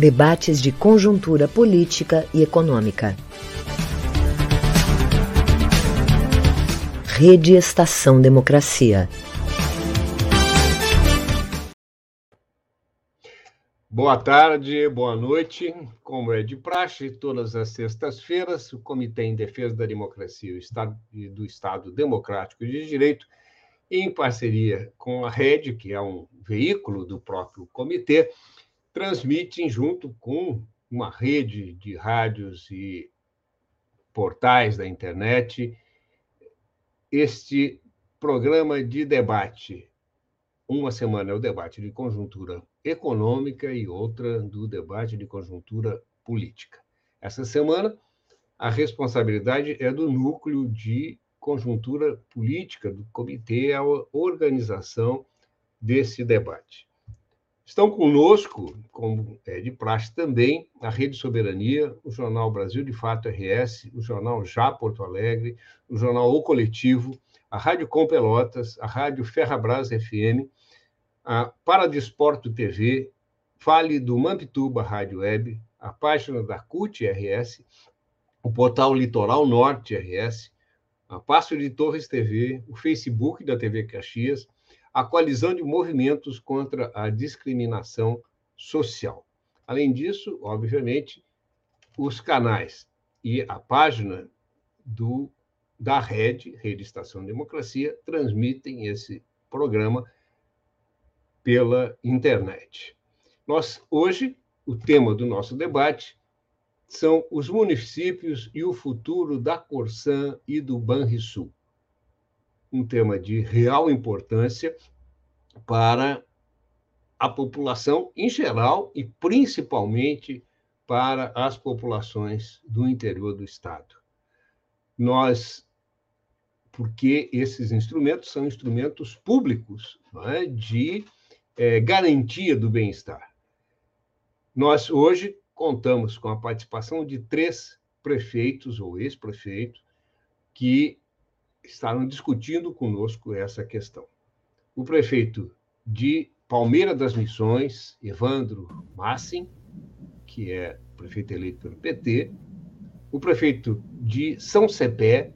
Debates de conjuntura política e econômica. Rede Estação Democracia. Boa tarde, boa noite. Como é de praxe, todas as sextas-feiras, o Comitê em Defesa da Democracia e do Estado Democrático de Direito, em parceria com a Rede, que é um veículo do próprio comitê, transmitem junto com uma rede de rádios e portais da internet este programa de debate. Uma semana é o debate de conjuntura econômica e outra do debate de conjuntura política. Essa semana, a responsabilidade é do núcleo de conjuntura política do comitê, a organização desse debate. Estão conosco, como é de praxe também, a Rede Soberania, o Jornal Brasil de Fato RS, o Jornal Já Porto Alegre, o Jornal O Coletivo, a Rádio Com Pelotas, a Rádio Ferrabras FM, a Paradesporto TV, Fale do Mampituba Rádio Web, a página da CUT RS, o portal Litoral Norte RS, a Passo de Torres TV, o Facebook da TV Caxias, a coalizão de movimentos contra a discriminação social. Além disso, obviamente, os canais e a página do da Rede, Rede Estação Democracia, transmitem esse programa pela internet. Nós hoje o tema do nosso debate são os municípios e o futuro da Corsã e do Banrisul um tema de real importância para a população em geral e principalmente para as populações do interior do estado. Nós, porque esses instrumentos são instrumentos públicos é, de é, garantia do bem-estar. Nós hoje contamos com a participação de três prefeitos ou ex-prefeitos que estavam discutindo conosco essa questão. O prefeito de Palmeira das Missões, Evandro Massin, que é prefeito eleito pelo PT, o prefeito de São Cepé,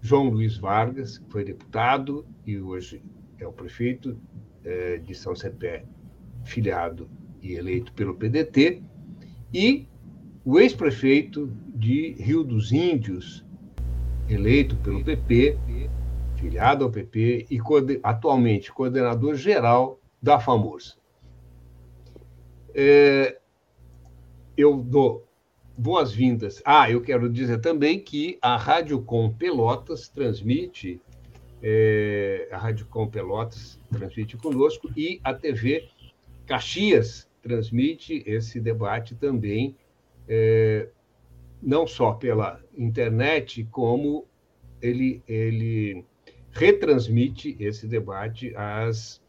João Luiz Vargas, que foi deputado e hoje é o prefeito é, de São Cepé, filiado e eleito pelo PDT, e o ex-prefeito de Rio dos Índios, eleito pelo PP, filiado ao PP e atualmente coordenador geral da FAMURS. É, eu dou boas-vindas. Ah, eu quero dizer também que a Rádio Com Pelotas transmite, é, a Rádio Com Pelotas transmite conosco e a TV Caxias transmite esse debate também é, não só pela internet, como ele, ele retransmite esse debate às,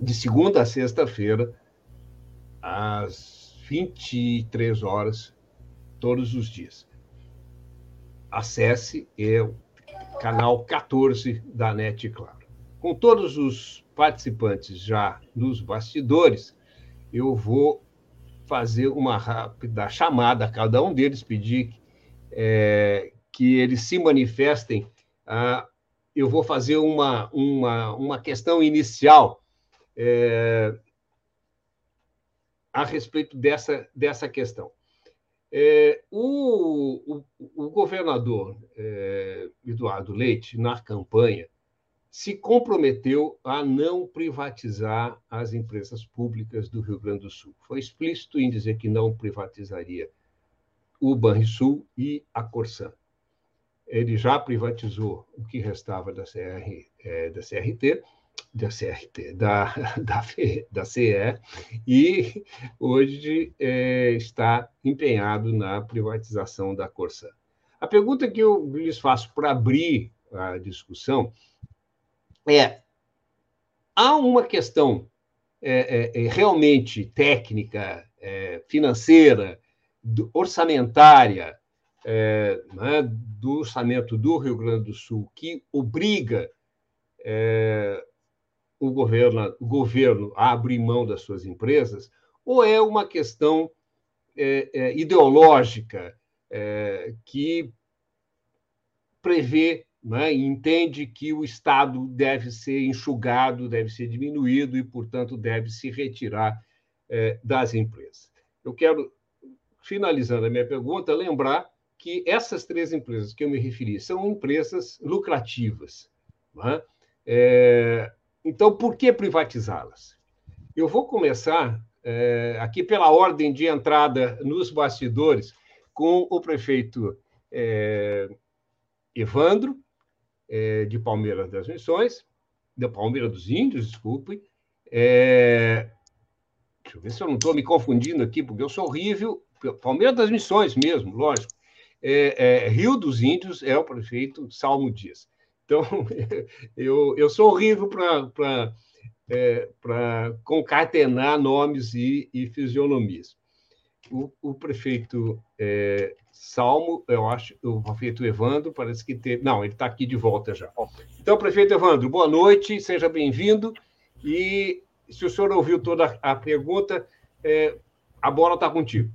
de segunda a sexta-feira, às 23 horas, todos os dias. Acesse é o canal 14 da NET Claro. Com todos os participantes já nos bastidores, eu vou fazer uma rápida chamada a cada um deles, pedir é, que eles se manifestem. Ah, eu vou fazer uma, uma, uma questão inicial é, a respeito dessa, dessa questão. É, o, o, o, governador é, Eduardo Leite, na campanha, se comprometeu a não privatizar as empresas públicas do Rio Grande do Sul. Foi explícito em dizer que não privatizaria o Banrisul e a Corsã. Ele já privatizou o que restava da, CR, é, da CRT, da CRT, da, da, da CE, e hoje é, está empenhado na privatização da Corsã. A pergunta que eu lhes faço para abrir a discussão é há uma questão é, é, é realmente técnica, é, financeira, orçamentária é, né, do orçamento do Rio Grande do Sul que obriga é, o governo, o governo a abrir mão das suas empresas, ou é uma questão ideológica que prevê né, entende que o Estado deve ser enxugado, deve ser diminuído e, portanto, deve se retirar é, das empresas. Eu quero, finalizando a minha pergunta, lembrar que essas três empresas que eu me referi são empresas lucrativas. Né? É, então, por que privatizá-las? Eu vou começar é, aqui pela ordem de entrada nos bastidores com o prefeito é, Evandro, é, de Palmeiras das Missões, da Palmeira dos Índios, desculpe. É, deixa eu ver se eu não estou me confundindo aqui, porque eu sou horrível. Palmeiras das Missões mesmo, lógico. É, é, Rio dos Índios é o prefeito Salmo Dias. Então, eu, eu sou horrível para é, concatenar nomes e, e fisionomias. O, o prefeito é, Salmo, eu acho, o prefeito Evandro, parece que teve. Não, ele está aqui de volta já. Então, prefeito Evandro, boa noite, seja bem-vindo. E se o senhor ouviu toda a pergunta, é, a bola está contigo.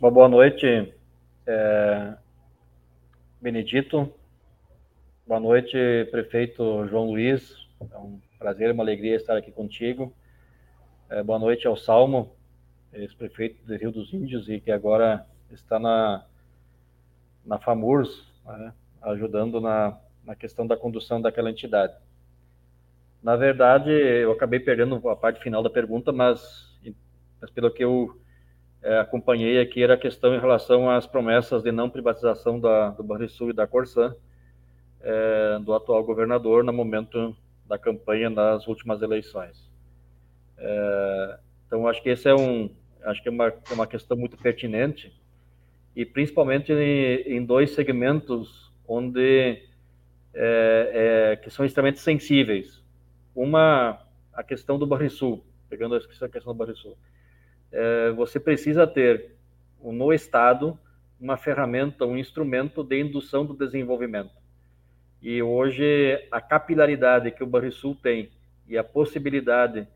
Uma boa noite, é, Benedito. Boa noite, prefeito João Luiz. É um prazer, uma alegria estar aqui contigo. É, boa noite ao Salmo ex-prefeito de Rio dos Índios e que agora está na, na FAMURS, né, ajudando na, na questão da condução daquela entidade. Na verdade, eu acabei perdendo a parte final da pergunta, mas, mas pelo que eu é, acompanhei aqui, era a questão em relação às promessas de não privatização da, do Banrisul e da Corsã, é, do atual governador no momento da campanha nas últimas eleições. É, então, acho que esse é um, acho que é uma, é uma questão muito pertinente e principalmente em, em dois segmentos onde é, é, que são extremamente sensíveis. Uma, a questão do Barrisul, pegando a questão do Barrisul. É, você precisa ter no Estado uma ferramenta, um instrumento de indução do desenvolvimento. E hoje a capilaridade que o Barrisul tem e a possibilidade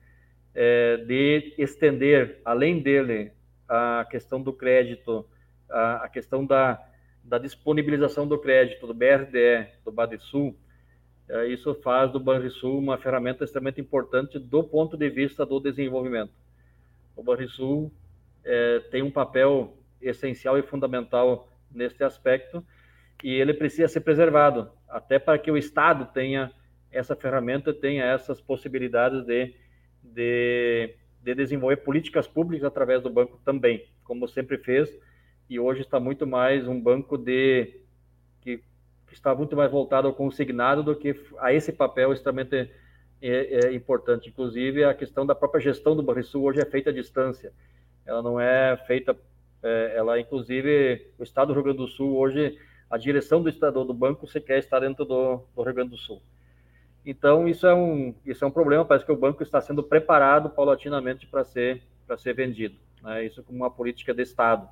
é, de estender, além dele, a questão do crédito, a, a questão da, da, disponibilização do crédito do BRDE, do Badesul, é, isso faz do Banrisul uma ferramenta extremamente importante do ponto de vista do desenvolvimento. O Banrisul é, tem um papel essencial e fundamental neste aspecto e ele precisa ser preservado, até para que o Estado tenha essa ferramenta, tenha essas possibilidades de de, de desenvolver políticas públicas através do banco também, como sempre fez, e hoje está muito mais um banco de que, está muito mais voltado ao consignado do que a esse papel extremamente é, é importante. Inclusive, a questão da própria gestão do Banrisul hoje é feita à distância. Ela não é feita, é, ela inclusive, o Estado do Rio Grande do Sul hoje, a direção do Estado do banco sequer está dentro do, do Rio Grande do Sul. Então, isso é um, isso é um problema. Parece que o banco está sendo preparado paulatinamente para ser, ser vendido. Né? Isso como uma política de Estado.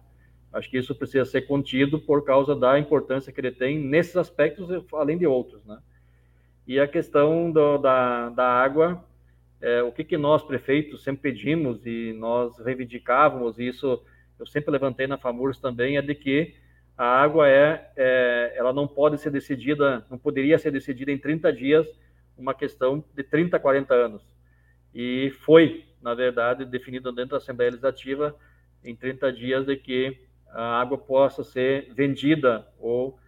Acho que isso precisa ser contido por causa da importância que ele tem nesses aspectos, além de outros. Né? E a questão do, da, da água, é, o que, que nós, prefeitos, sempre pedimos e nós reivindicávamos, e isso eu sempre levantei na FAMURS também, é de que a água é, é, ela não pode ser decidida, não poderia ser decidida em 30 dias uma questão de 30, 40 anos. E foi, na verdade, definido dentro da Assembleia Legislativa em 30 dias de que a água possa ser vendida ou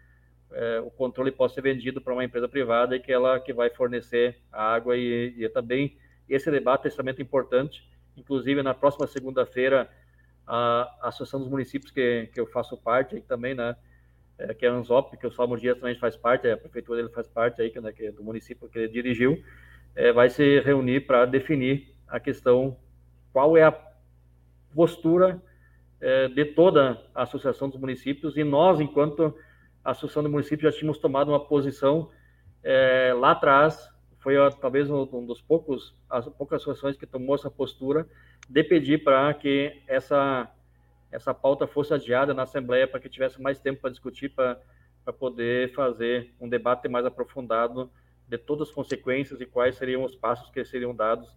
é, o controle possa ser vendido para uma empresa privada e que ela que vai fornecer a água e, e também esse debate é extremamente importante. Inclusive, na próxima segunda-feira, a Associação dos Municípios, que, que eu faço parte também, né, é, que é a Anzop, que o Salmo Dias também faz parte, a prefeitura dele faz parte aí, que, né, que é do município que ele dirigiu, é, vai se reunir para definir a questão, qual é a postura é, de toda a Associação dos Municípios, e nós, enquanto Associação dos Municípios, já tínhamos tomado uma posição é, lá atrás, foi talvez um dos poucos, as poucas associações que tomou essa postura de pedir para que essa essa pauta fosse adiada na Assembleia para que tivesse mais tempo para discutir, para, para poder fazer um debate mais aprofundado de todas as consequências e quais seriam os passos que seriam dados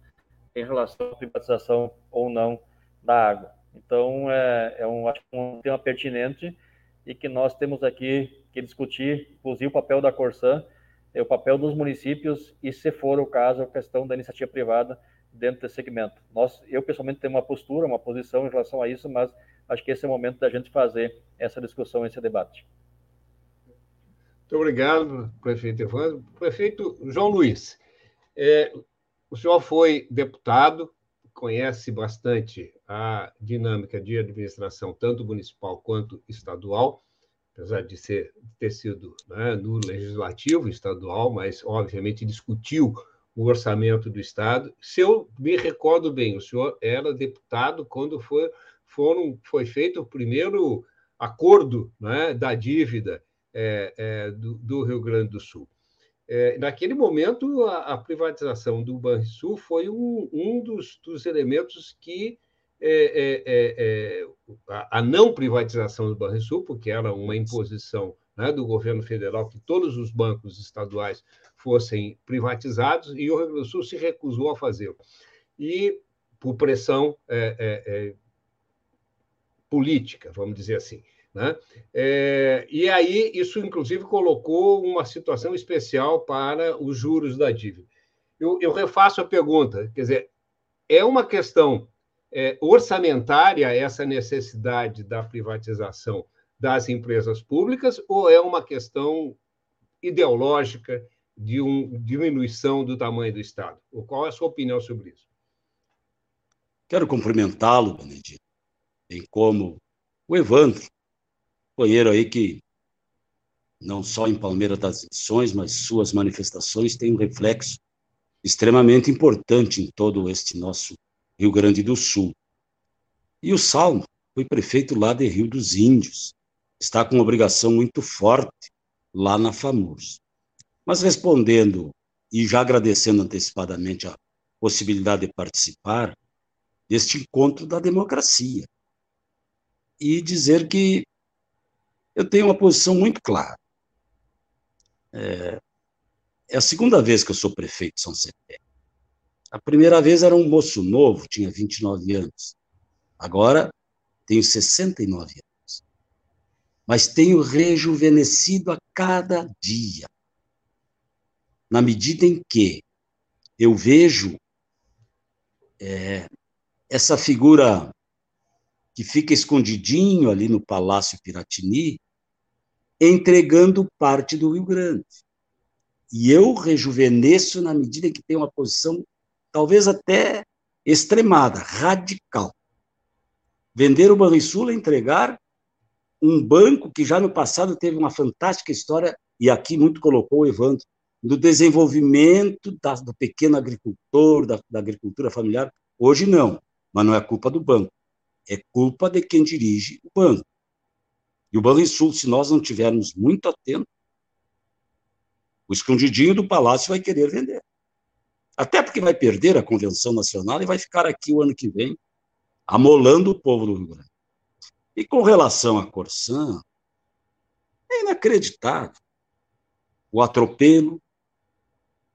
em relação à privatização ou não da água. Então, é, é um, um tema pertinente e que nós temos aqui que discutir, inclusive o papel da Corsan, é o papel dos municípios e, se for o caso, a questão da iniciativa privada dentro desse segmento. Nós, eu pessoalmente tenho uma postura, uma posição em relação a isso, mas acho que esse é o momento da gente fazer essa discussão, esse debate. Muito obrigado, prefeito Evandro. Prefeito João Luiz, é, o senhor foi deputado, conhece bastante a dinâmica de administração, tanto municipal quanto estadual, apesar de ser, ter sido né, no legislativo estadual, mas, obviamente, discutiu o orçamento do Estado. Se eu me recordo bem, o senhor era deputado quando foi, foram, foi feito o primeiro acordo né, da dívida é, é, do, do, Rio Grande do Sul. É, naquele momento, a, a, privatização do Banrisul foi um, um dos, dos, elementos que é, é, é, a, a, não privatização do Banrisul, porque era uma imposição né, do governo federal que todos os bancos estaduais fossem privatizados, e o Rio Grande do Sul se recusou a fazê-lo. E, por pressão política, vamos dizer assim. Né? É, e aí, isso, inclusive, colocou uma situação especial para os juros da dívida. Eu, eu refaço a pergunta: quer dizer, é uma questão é, orçamentária essa necessidade da privatização das empresas públicas ou é uma questão ideológica de uma diminuição do tamanho do Estado? Qual é a sua opinião sobre isso? Quero cumprimentá-lo, Benedito, bem como o Evandro, companheiro aí que não só em Palmeiras das Edições, mas suas manifestações têm um reflexo extremamente importante em todo este nosso Rio Grande do Sul. E o Salmo foi prefeito lá de Rio dos Índios, está com uma obrigação muito forte lá na FAMURS. Mas respondendo e já agradecendo antecipadamente a possibilidade de participar deste encontro da democracia e dizer que eu tenho uma posição muito clara. É, é a segunda vez que eu sou prefeito de São Cepé. A primeira vez era um moço novo, tinha 29 anos. Agora tenho 69 anos. Mas tenho rejuvenescido a cada dia. Na medida em que eu vejo é, essa figura que fica escondidinho ali no Palácio Piratini, entregando parte do Rio Grande. E eu rejuvenesço na medida que tenho uma posição talvez até extremada, radical. Vender o Banrisul é entregar um banco que já no passado teve uma fantástica história, e aqui muito colocou o Evandro, do desenvolvimento da, do pequeno agricultor, da, da agricultura familiar. Hoje não, mas não é culpa do banco, é culpa de quem dirige o banco. E o Banrisul, se nós não tivermos muito atento, o escondidinho do palácio vai querer vender. Até porque vai perder a convenção nacional e vai ficar aqui o ano que vem, amolando o povo do Rio Grande. E com relação à Corsã, é inacreditável o atropelo,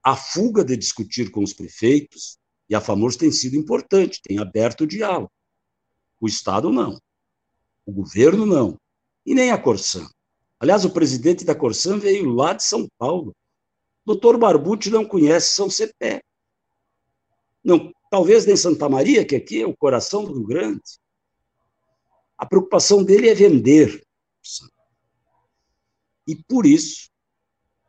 a fuga de discutir com os prefeitos, e a FAMURS tem sido importante, tem aberto o diálogo. O Estado não. O governo não e nem a Corsã. Aliás, o presidente da Corsã veio lá de São Paulo. Doutor Barbucci não conhece São Cepé. Não, talvez nem Santa Maria, que aqui é o coração do Rio Grande. A preocupação dele é vender. E por isso,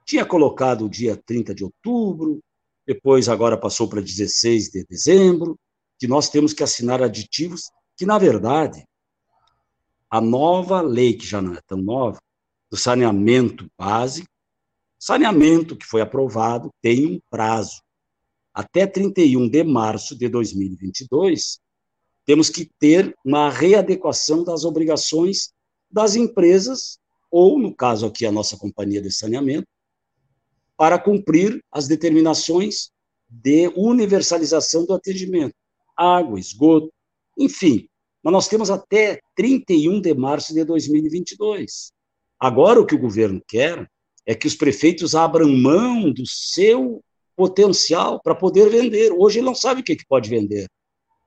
tinha colocado o dia 30 de outubro, depois agora passou para 16 de dezembro, que nós temos que assinar aditivos que, na verdade, a nova lei, que já não é tão nova, do saneamento básico, saneamento que foi aprovado tem um prazo. Até 31 de março de 2022, temos que ter uma readequação das obrigações das empresas, ou, no caso aqui, a nossa companhia de saneamento, para cumprir as determinações de universalização do atendimento, água, esgoto, enfim, mas nós temos até 31 de março de 2022. Agora, o que o governo quer é que os prefeitos abram mão do seu potencial para poder vender. Hoje ele não sabe o que, que pode vender.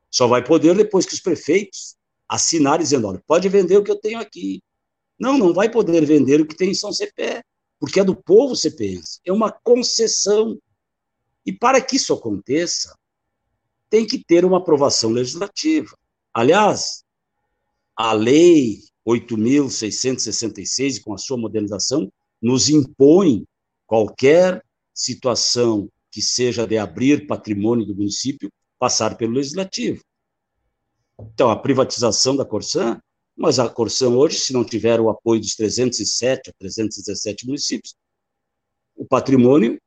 Só vai poder depois que os prefeitos assinarem dizendo: olha, pode vender o que eu tenho aqui. Não, não vai poder vender o que tem em São Cepé, porque é do povo cepense. É uma concessão. E para que isso aconteça, tem que ter uma aprovação legislativa. Aliás, a lei 8.666, com a sua modernização, nos impõe qualquer situação que seja de abrir patrimônio do município passar pelo legislativo. Então, a privatização da Corsã, mas a Corsã hoje, se não tiver o apoio dos 307 ou 317 municípios, o patrimônio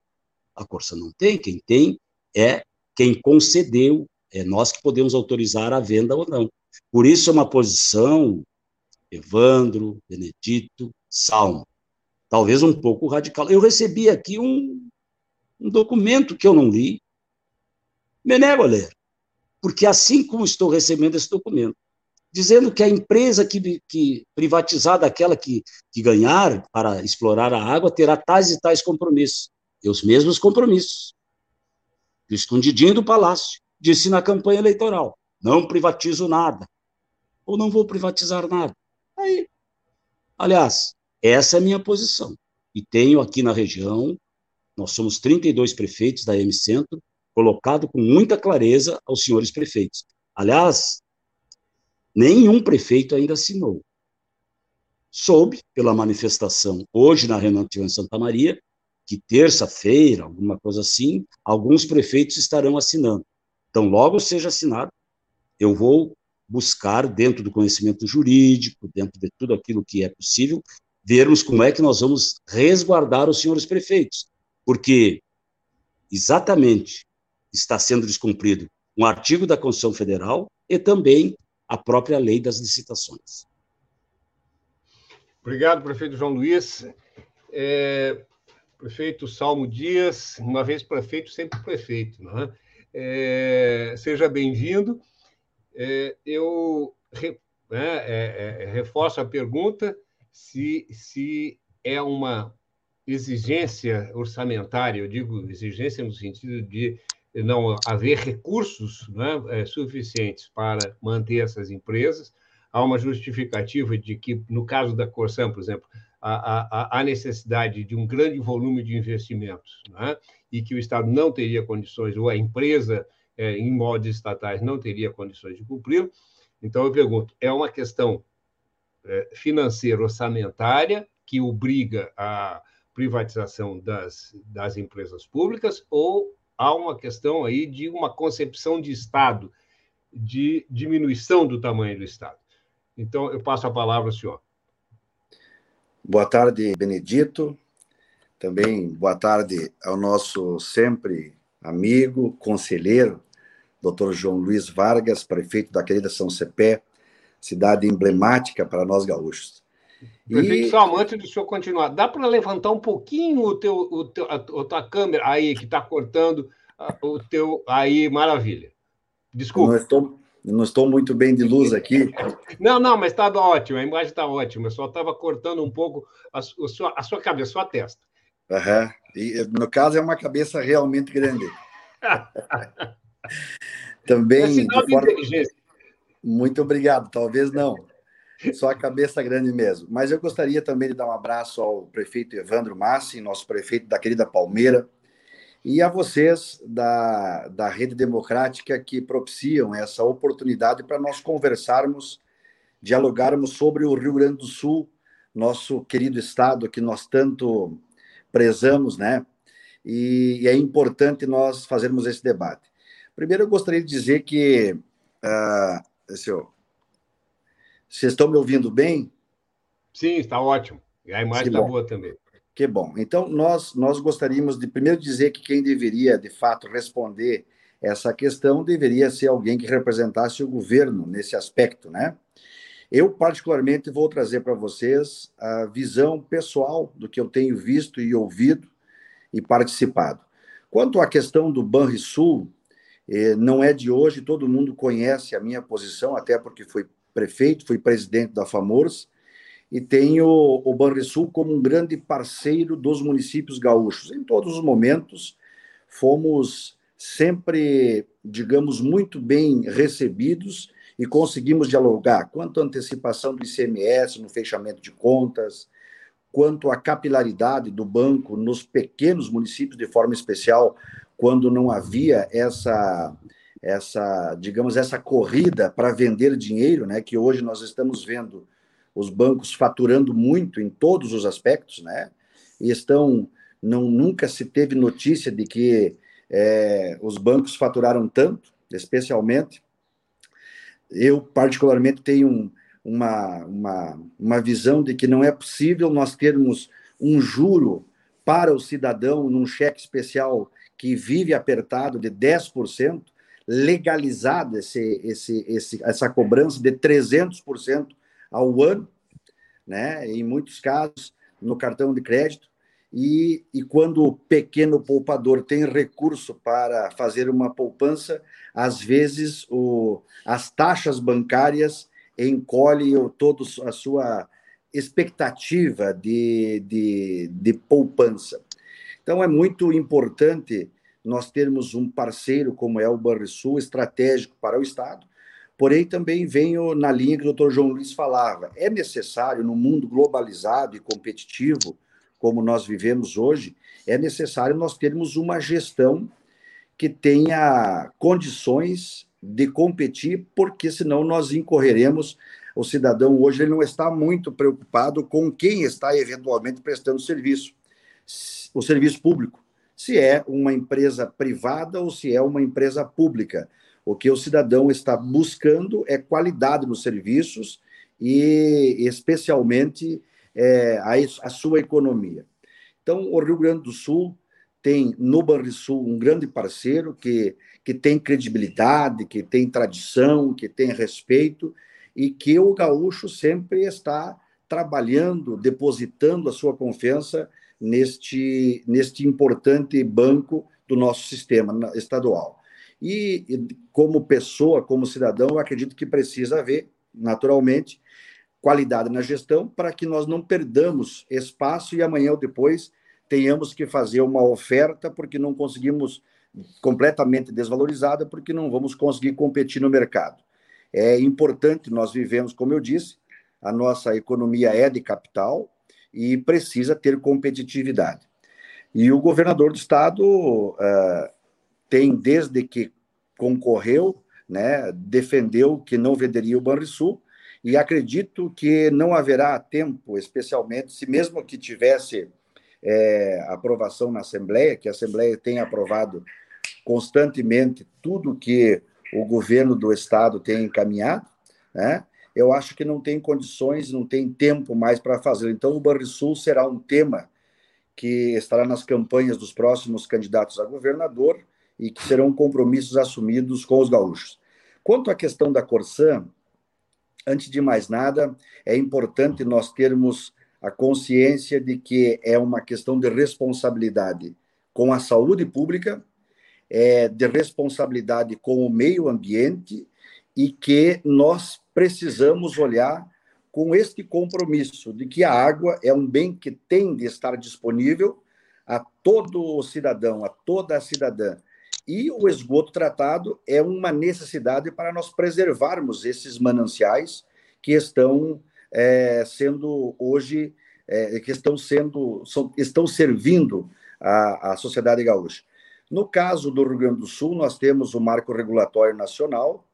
a Corsã não tem, quem tem é quem concedeu, é nós que podemos autorizar a venda ou não. Por isso é uma posição, Evandro, Benedito, Salmo, talvez um pouco radical. Eu recebi aqui um, um documento que eu não li, me nego a ler, porque assim como estou recebendo esse documento, dizendo que a empresa que, que privatizada, aquela que, que ganhar para explorar a água, terá tais e tais compromissos. E os mesmos compromissos. Escondidinho do palácio, disse na campanha eleitoral: não privatizo nada, ou não vou privatizar nada. Aí, aliás, essa é a minha posição. E tenho aqui na região, nós somos 32 prefeitos da M Centro, colocado com muita clareza aos senhores prefeitos. Aliás, nenhum prefeito ainda assinou. Soube, pela manifestação hoje na reunião em Santa Maria, que terça-feira, alguma coisa assim, alguns prefeitos estarão assinando. Então, logo seja assinado, eu vou buscar, dentro do conhecimento jurídico, dentro de tudo aquilo que é possível, vermos como é que nós vamos resguardar os senhores prefeitos, porque exatamente está sendo descumprido um artigo da Constituição Federal e também a própria lei das licitações. Obrigado, prefeito João Luiz. É, prefeito Salmo Dias, uma vez prefeito, sempre prefeito. Né? É, seja bem-vindo. É, eu re, né, é, é, reforço a pergunta se, se é uma exigência orçamentária, eu digo exigência no sentido de não haver recursos né, é, suficientes para manter essas empresas. Há uma justificativa de que, no caso da Corsan, por exemplo, há, necessidade de um grande volume de investimentos né, e que o Estado não teria condições, ou a empresa é, em modos estatais não teria condições de cumprir. Então, eu pergunto: é uma questão é, financeira orçamentária que obriga a privatização das, das empresas públicas ou há uma questão aí de uma concepção de Estado, de diminuição do tamanho do Estado? Então, eu passo a palavra ao senhor. Boa tarde, Benedito. Também boa tarde ao nosso sempre amigo, conselheiro, Dr. João Luiz Vargas, prefeito da querida São Cepé, cidade emblemática para nós gaúchos. Prefeito, e... só antes do senhor continuar, dá para levantar um pouquinho o teu, o teu, a, tua câmera aí, que está cortando o teu. Aí, maravilha. Desculpa. Não estou, não estou muito bem de luz aqui. Não, não, mas está ótimo, a imagem está ótima. Só estava cortando um pouco a, a, sua, a sua cabeça, a sua testa. Uhum. E, no caso, é uma cabeça realmente grande. Também. É forma... Muito obrigado. Talvez não. Só a cabeça grande mesmo. Mas eu gostaria também de dar um abraço ao prefeito Evandro Massi, nosso prefeito da querida Palmeira, e a vocês da, da Rede Democrática que propiciam essa oportunidade para nós conversarmos, dialogarmos sobre o Rio Grande do Sul, nosso querido estado que nós tanto prezamos, né? E, e é importante nós fazermos esse debate. Primeiro, eu gostaria de dizer que. Uh, senhor, vocês estão me ouvindo bem? Sim, está ótimo. E a imagem está boa também. Que bom. Então, nós, nós gostaríamos de primeiro dizer que quem deveria, de fato, responder essa questão deveria ser alguém que representasse o governo nesse aspecto, né? Eu, particularmente, vou trazer para vocês a visão pessoal do que eu tenho visto e ouvido e participado. Quanto à questão do Banrisul, eh, não é de hoje, todo mundo conhece a minha posição, até porque fui prefeito, fui presidente da FAMORS, e tenho o Banrisul como um grande parceiro dos municípios gaúchos. Em todos os momentos, fomos sempre, digamos, muito bem recebidos e conseguimos dialogar quanto à antecipação do ICMS no fechamento de contas, quanto à capilaridade do banco nos pequenos municípios, de forma especial, quando não havia essa essa, digamos, essa corrida para vender dinheiro, né, que hoje nós estamos vendo os bancos faturando muito em todos os aspectos, né? E estão não nunca se teve notícia de que é, os bancos faturaram tanto, especialmente. Eu, particularmente, tenho um, uma, uma, uma visão de que não é possível nós termos um juro para o cidadão num cheque especial que vive apertado de 10%, legalizado esse, esse, esse, essa cobrança de 300% ao ano, né? em muitos casos, no cartão de crédito. E, e quando o pequeno poupador tem recurso para fazer uma poupança, às vezes o, as taxas bancárias encolhem toda a sua expectativa de, de, de poupança. Então, é muito importante nós termos um parceiro como é o Banrisul, estratégico para o Estado, porém também venho na linha que o doutor João Luiz falava. É necessário, no mundo globalizado e competitivo, como nós vivemos hoje, é necessário nós termos uma gestão que tenha condições de competir, porque senão nós incorreremos. O cidadão hoje ele não está muito preocupado com quem está eventualmente prestando serviço, o serviço público se é uma empresa privada ou se é uma empresa pública. O que o cidadão está buscando é qualidade nos serviços e, especialmente, é, a, a sua economia. Então, o Rio Grande do Sul tem no Banrisul um grande parceiro que, que tem credibilidade, que tem tradição, que tem respeito e que o gaúcho sempre está trabalhando, depositando a sua confiança neste, neste importante banco do nosso sistema estadual. E, como pessoa, como cidadão, eu acredito que precisa haver, naturalmente, qualidade na gestão para que nós não perdamos espaço e amanhã ou depois tenhamos que fazer uma oferta porque não conseguimos completamente desvalorizada porque não vamos conseguir competir no mercado. É importante, nós vivemos, como eu disse, a nossa economia é de capital, e precisa ter competitividade. E o governador do estado uh, tem, desde que concorreu, né, defendeu que não venderia o Banrisul, e acredito que não haverá tempo, especialmente se mesmo que tivesse é, aprovação na Assembleia, que a Assembleia tem aprovado constantemente tudo que o governo do Estado tem encaminhado, né? eu acho que não tem condições, não tem tempo mais para fazer. Então, o Banrisul será um tema que estará nas campanhas dos próximos candidatos a governador e que serão compromissos assumidos com os gaúchos. Quanto à questão da Corsã, antes de mais nada, é importante nós termos a consciência de que é uma questão de responsabilidade com a saúde pública, é de responsabilidade com o meio ambiente e que nós precisamos olhar com este compromisso de que a água é um bem que tem de estar disponível a todo cidadão, a toda a cidadã. E o esgoto tratado é uma necessidade para nós preservarmos esses mananciais que estão é, sendo hoje, é, que estão sendo, são, estão servindo a, a sociedade gaúcha. No caso do Rio Grande do Sul, nós temos o Marco Regulatório Nacional,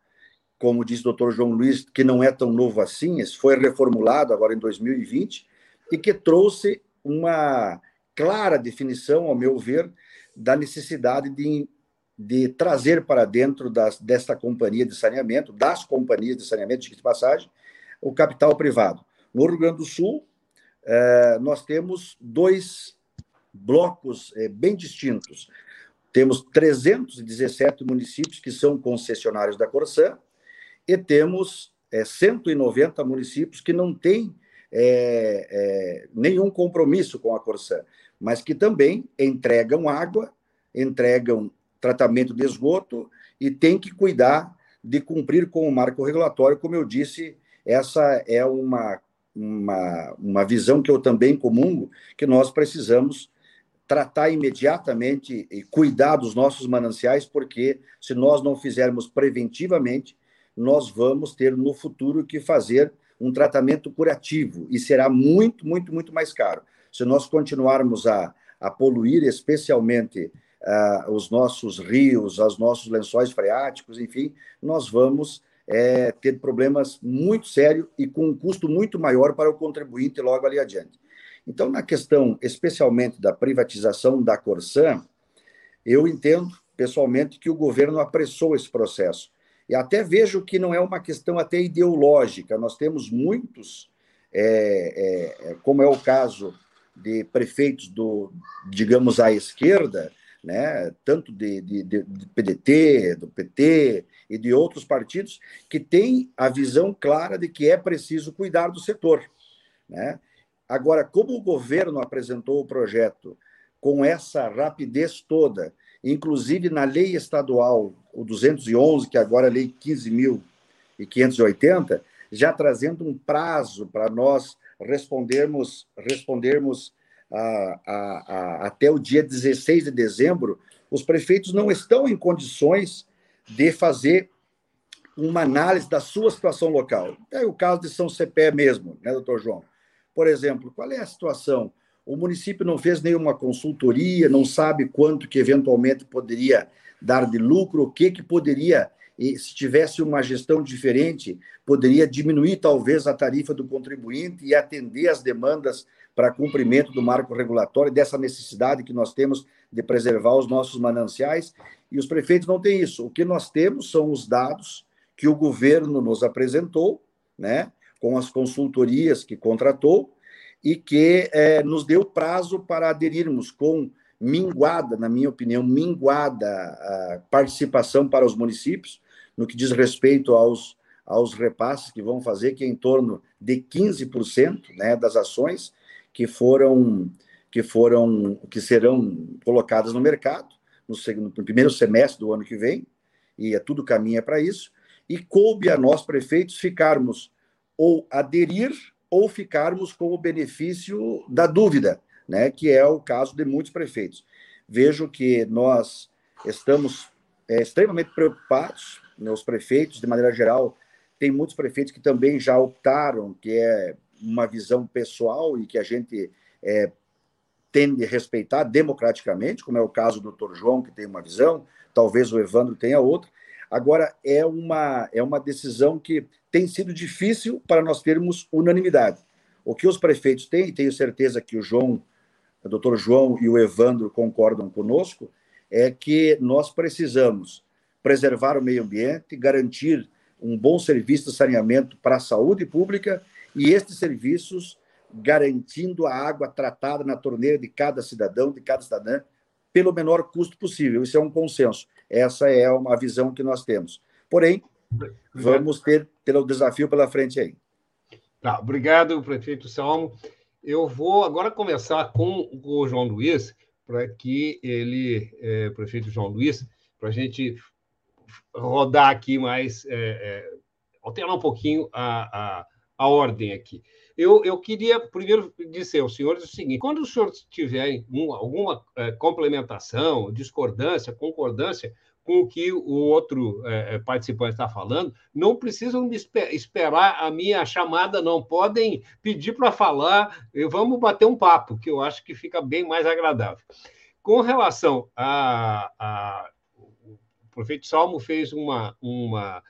como disse o doutor João Luiz, que não é tão novo assim, esse foi reformulado agora em 2020, e que trouxe uma clara definição, ao meu ver, da necessidade de, de trazer para dentro das, desta companhia de saneamento, das companhias de saneamento, de passagem, o capital privado. No Rio Grande do Sul, eh, nós temos dois blocos eh, bem distintos. Temos 317 municípios que são concessionários da Corsã, e temos é, 190 municípios que não têm nenhum compromisso com a Corsã, mas que também entregam água, entregam tratamento de esgoto e têm que cuidar de cumprir com o marco regulatório. Como eu disse, essa é uma, uma, uma visão que eu também comungo, que nós precisamos tratar imediatamente e cuidar dos nossos mananciais, porque se nós não fizermos preventivamente, nós vamos ter no futuro que fazer um tratamento curativo e será muito, muito, muito mais caro. Se nós continuarmos a, a poluir, especialmente uh, os nossos rios, os nossos lençóis freáticos, enfim, nós vamos é, ter problemas muito sérios e com um custo muito maior para o contribuinte logo ali adiante. Então, na questão especialmente da privatização da Corsã, eu entendo pessoalmente que o governo apressou esse processo. E até vejo que não é uma questão até ideológica. Nós temos muitos, é, é, como é o caso de prefeitos do, digamos, à esquerda, né, tanto de, de, de, PDT, do PT e de outros partidos, que têm a visão clara de que é preciso cuidar do setor. Né? Agora, como o governo apresentou o projeto com essa rapidez toda, inclusive na lei estadual, o 211, que agora é a lei 15.580, já trazendo um prazo para nós respondermos, respondermos a, a, a, até o dia 16 de dezembro, os prefeitos não estão em condições de fazer uma análise da sua situação local. É o caso de São Cepé mesmo, né, doutor João? Por exemplo, qual é a situação? O município não fez nenhuma consultoria, não sabe quanto que eventualmente poderia dar de lucro, o que que poderia, se tivesse uma gestão diferente, poderia diminuir talvez a tarifa do contribuinte e atender as demandas para cumprimento do marco regulatório, dessa necessidade que nós temos de preservar os nossos mananciais, e os prefeitos não têm isso. O que nós temos são os dados que o governo nos apresentou, né? com as consultorias que contratou e que é, nos deu prazo para aderirmos com minguada, na minha opinião, minguada participação para os municípios, no que diz respeito aos, aos repasses que vão fazer, que é em torno de 15% né, das ações que foram que foram que serão colocadas no mercado no, segundo, no primeiro semestre do ano que vem, e é tudo caminha para isso, e coube a nós prefeitos ficarmos ou aderir ou ficarmos com o benefício da dúvida, né, que é o caso de muitos prefeitos. Vejo que nós estamos é, extremamente preocupados, né, os prefeitos, de maneira geral, tem muitos prefeitos que também já optaram, que é uma visão pessoal e que a gente é, tende a respeitar democraticamente, como é o caso do doutor João, que tem uma visão, talvez o Evandro tenha outra. Agora, é uma, é uma decisão que tem sido difícil para nós termos unanimidade. O que os prefeitos têm, e tenho certeza que o João, o doutor João e o Evandro concordam conosco, é que nós precisamos preservar o meio ambiente, garantir um bom serviço de saneamento para a saúde pública e estes serviços garantindo a água tratada na torneira de cada cidadão, de cada cidadã, pelo menor custo possível. Isso é um consenso. Essa é uma visão que nós temos. Porém, vamos ter, ter o desafio pela frente aí. Tá, obrigado, prefeito Salmo. Eu vou agora começar com o João Luiz, para que ele, é, prefeito João Luiz, para a gente rodar aqui mais, é, é, alterar um pouquinho a, a, a ordem aqui. Eu, eu queria primeiro dizer aos senhores o seguinte: quando os senhores tiverem um, alguma é, complementação, discordância, concordância com o que o outro é, participante está falando, não precisam esperar a minha chamada, não. Podem pedir para falar vamos bater um papo, que eu acho que fica bem mais agradável. Com relação a. a o prefeito Salmo fez uma, uma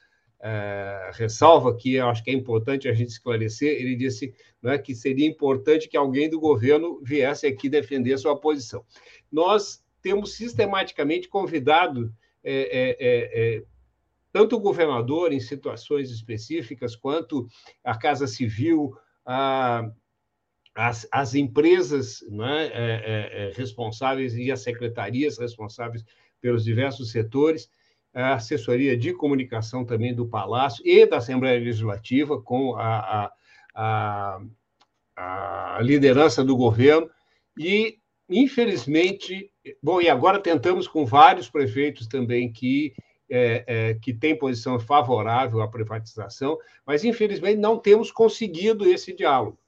é, ressalva que eu acho que é importante a gente esclarecer. Ele disse não é, que seria importante que alguém do governo viesse aqui defender sua posição. Nós temos sistematicamente convidado é é, tanto o governador, em situações específicas, quanto a Casa Civil, a, as, as empresas né, responsáveis e as secretarias responsáveis pelos diversos setores, a assessoria de comunicação também do Palácio e da Assembleia Legislativa, com a, a, a, a liderança do governo, e, infelizmente, Bom, e agora tentamos com vários prefeitos também que, é, é, que têm posição favorável à privatização, mas infelizmente não temos conseguido esse diálogo.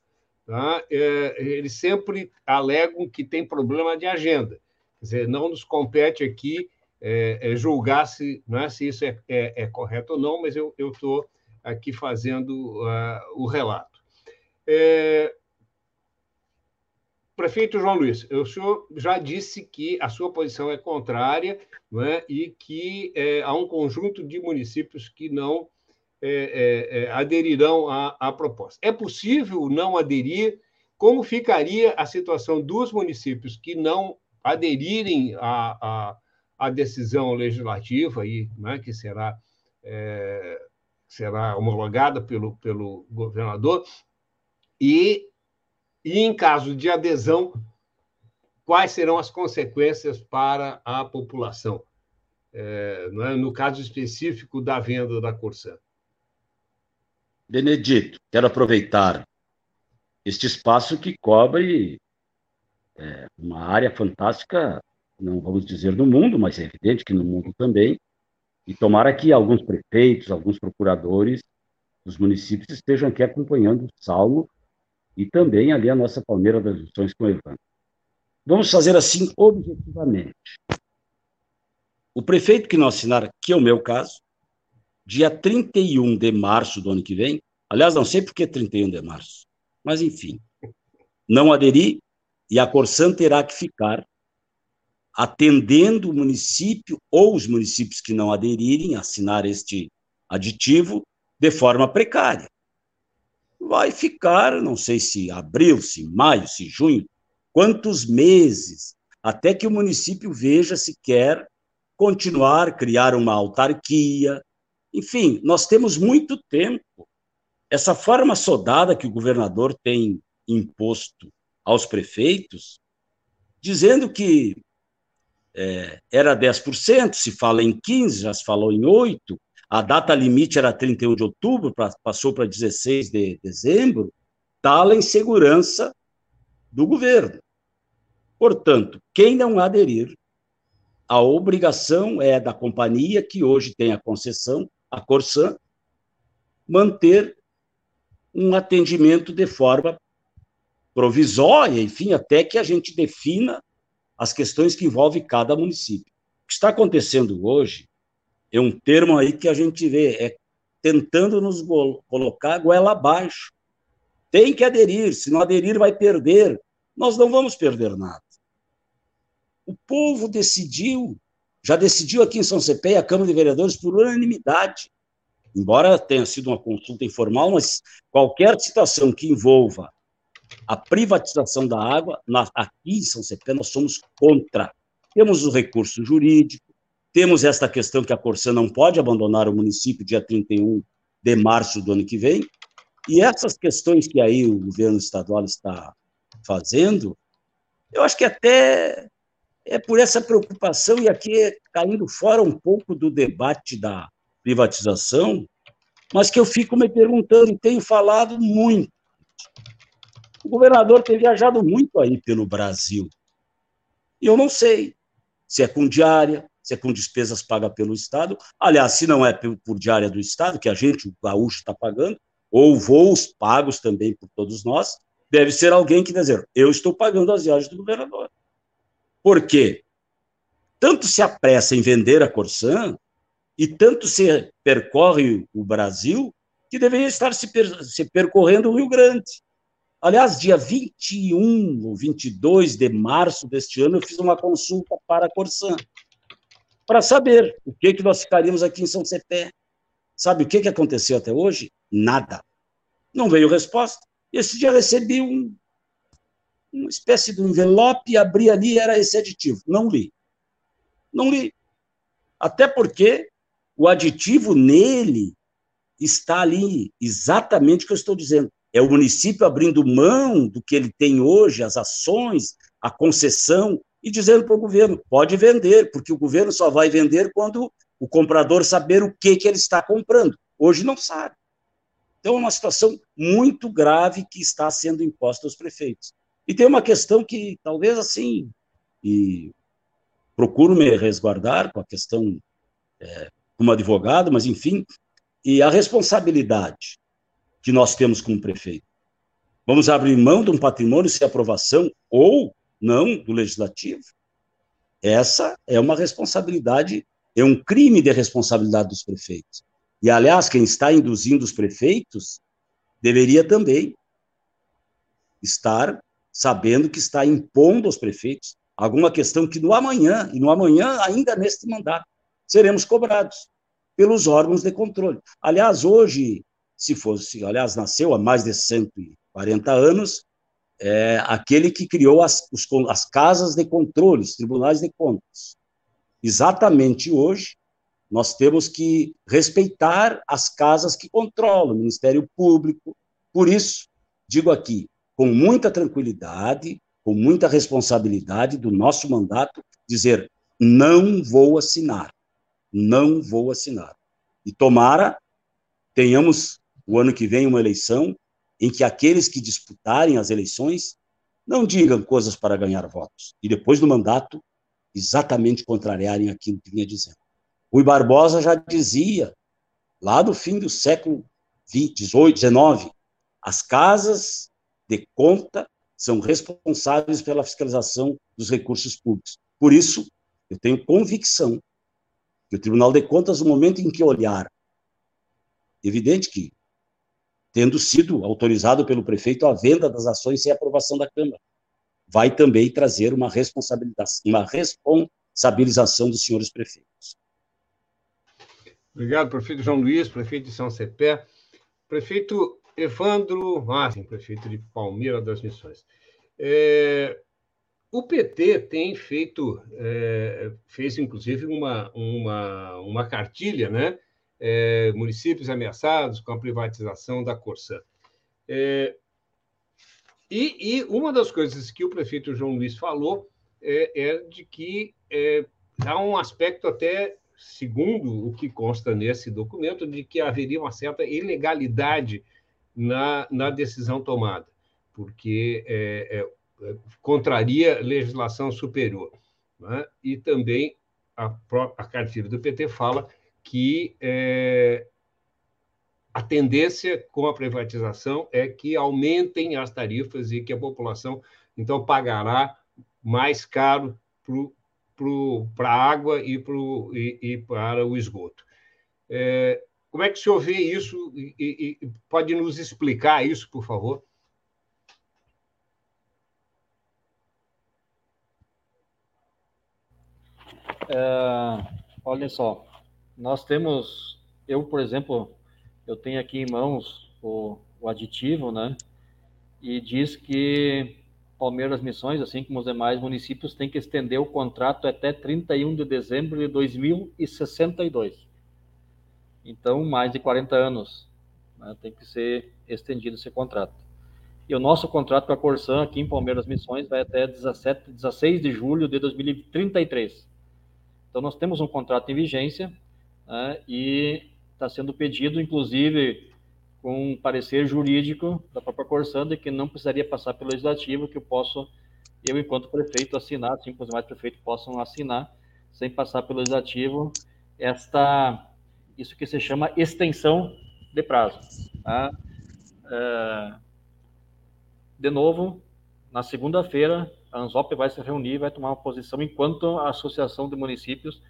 tá? é, eles sempre alegam que tem problema de agenda. Quer dizer, não nos compete aqui é, é, julgar se, não é, se isso é, é, é correto ou não, mas eu estou aqui fazendo uh, o relato. É, prefeito João Luiz, o senhor já disse que a sua posição é contrária é, e que há um conjunto de municípios que não aderirão à, à proposta. É possível não aderir? Como ficaria a situação dos municípios que não aderirem à, à, à decisão legislativa, aí, né, que será, é, será homologada pelo, pelo governador, e, e, em caso de adesão, quais serão as consequências para a população? É, é, no caso específico da venda da Corsã. Benedito, quero aproveitar este espaço que cobre é, uma área fantástica, não vamos dizer no mundo, mas é evidente que no mundo também, e tomara que alguns prefeitos, alguns procuradores dos municípios estejam aqui acompanhando o Saulo e também ali a nossa Palmeira das Missões com o Evandro. Vamos fazer assim objetivamente. O prefeito que não assinar, que é o meu caso, dia 31 de março do ano que vem, aliás, não sei por que 31 de março, mas enfim, não aderir, e a Corsan terá que ficar atendendo o município ou os municípios que não aderirem a assinar este aditivo de forma precária. Vai ficar, não sei se abril, se maio, se junho, quantos meses, até que o município veja se quer continuar, criar uma autarquia. Enfim, nós temos muito tempo. Essa forma sodada que o governador tem imposto aos prefeitos, dizendo que é, era 10%, se fala em 15%, já se falou em 8%, a data limite era 31 de outubro, pra, passou para 16 de dezembro, tal a insegurança do governo. Portanto, quem não aderir, a obrigação é da companhia que hoje tem a concessão, a Corsan, manter um atendimento de forma provisória, enfim, até que a gente defina as questões que envolvem cada município. O que está acontecendo hoje é um termo aí que a gente vê, é tentando nos colocar goela abaixo. Tem que aderir, se não aderir, vai perder. Nós não vamos perder nada. O povo decidiu, já decidiu aqui em São Cepé, a Câmara de Vereadores, por unanimidade. Embora tenha sido uma consulta informal, mas qualquer situação que envolva a privatização da água, na, aqui em São Cepé, nós somos contra. Temos o recurso jurídico, temos esta questão que a Corsã não pode abandonar o município dia 31 de março do ano que vem, e essas questões que aí o governo estadual está fazendo, eu acho que até é por essa preocupação, e aqui é caindo fora um pouco do debate da privatização, mas que eu fico me perguntando, e tenho falado muito, o governador tem viajado muito aí pelo Brasil. E eu não sei se é com diária, se é com despesas pagas pelo Estado. Aliás, se não é por diária do Estado, que a gente, o gaúcho, está pagando, ou voos pagos também por todos nós, deve ser alguém que dizer, eu estou pagando as viagens do governador. Por quê? Tanto se apressa em vender a Corsã e tanto se percorre o Brasil que deveria estar se, per se percorrendo o Rio Grande. Aliás, dia 21 ou 22 de março deste ano, eu fiz uma consulta para a Corsã, para saber o que, que nós ficaríamos aqui em São Cepé. Sabe o que, que aconteceu até hoje? Nada. Não veio resposta. Esse dia recebi um, uma espécie de envelope, abri ali, era esse aditivo. Não li. Não li. Até porque o aditivo nele está ali exatamente o que eu estou dizendo. É o município abrindo mão do que ele tem hoje, as ações, a concessão, e dizendo para o governo: pode vender, porque o governo só vai vender quando o comprador saber o que, que ele está comprando. Hoje não sabe. Então, é uma situação muito grave que está sendo imposta aos prefeitos. E tem uma questão que talvez assim, e procuro me resguardar com a questão é, como advogado, mas enfim, e a responsabilidade que nós temos como prefeito. Vamos abrir mão de um patrimônio sem aprovação ou não do legislativo? Essa é uma responsabilidade, é um crime de responsabilidade dos prefeitos. E, aliás, quem está induzindo os prefeitos deveria também estar sabendo que está impondo aos prefeitos alguma questão que no amanhã, e no amanhã ainda neste mandato, seremos cobrados pelos órgãos de controle. Aliás, hoje, se fosse, aliás, nasceu há mais de 140 anos, é aquele que criou as, os, as casas de controle, os tribunais de contas. Exatamente hoje, nós temos que respeitar as casas que controlam, o Ministério Público. Por isso, digo aqui, com muita tranquilidade, com muita responsabilidade do nosso mandato, dizer: não vou assinar, não vou assinar. E tomara tenhamos o ano que vem uma eleição em que aqueles que disputarem as eleições não digam coisas para ganhar votos e depois do mandato exatamente contrariarem aquilo que vinha dizendo. Rui Barbosa já dizia, lá do fim do século XVIII, XIX, as casas de conta são responsáveis pela fiscalização dos recursos públicos. Por isso, eu tenho convicção que o Tribunal de Contas, no momento em que olhar, evidente que, tendo sido autorizado pelo prefeito a venda das ações sem aprovação da Câmara, vai também trazer uma responsabilidade, uma responsabilização dos senhores prefeitos. Obrigado, prefeito João Luiz, prefeito de São Cepé. Prefeito Evandro Massim, prefeito de Palmeira das Missões. É, o PT tem feito, é, fez inclusive uma, uma, uma cartilha, né? É, municípios ameaçados com a privatização da Corsã. É, e, e, uma das coisas que o prefeito João Luiz falou é, é de que é, há um aspecto até, segundo o que consta nesse documento, de que haveria uma certa ilegalidade na, na decisão tomada, porque é, é, contraria legislação superior. Né? E também a, a cartilha do PT fala que é, a tendência com a privatização é que aumentem as tarifas e que a população, então, pagará mais caro para a água e, pro, e, e, para o esgoto. É, como é que o senhor vê isso e, e, pode nos explicar isso, por favor? É, olha só, nós temos, eu, por exemplo, eu tenho aqui em mãos o, o aditivo, né? E diz que Palmeiras Missões, assim como os demais municípios, tem que estender o contrato até 31 de dezembro de 2062. Então, mais de 40 anos né, tem que ser estendido esse contrato. E o nosso contrato com a Corsan aqui em Palmeiras Missões vai até 17, 16 de julho de 2033. Então, nós temos um contrato em vigência né, e está sendo pedido, inclusive, com um parecer jurídico da própria Corsan que não precisaria passar pelo legislativo, que eu posso, eu, enquanto prefeito, assinar, assim como os demais prefeitos possam assinar, sem passar pelo legislativo, esta isso que se chama extensão de prazo. Tá? É, de novo, na segunda-feira, a ANZOP vai se reunir vai tomar uma posição enquanto a Associação de Municípios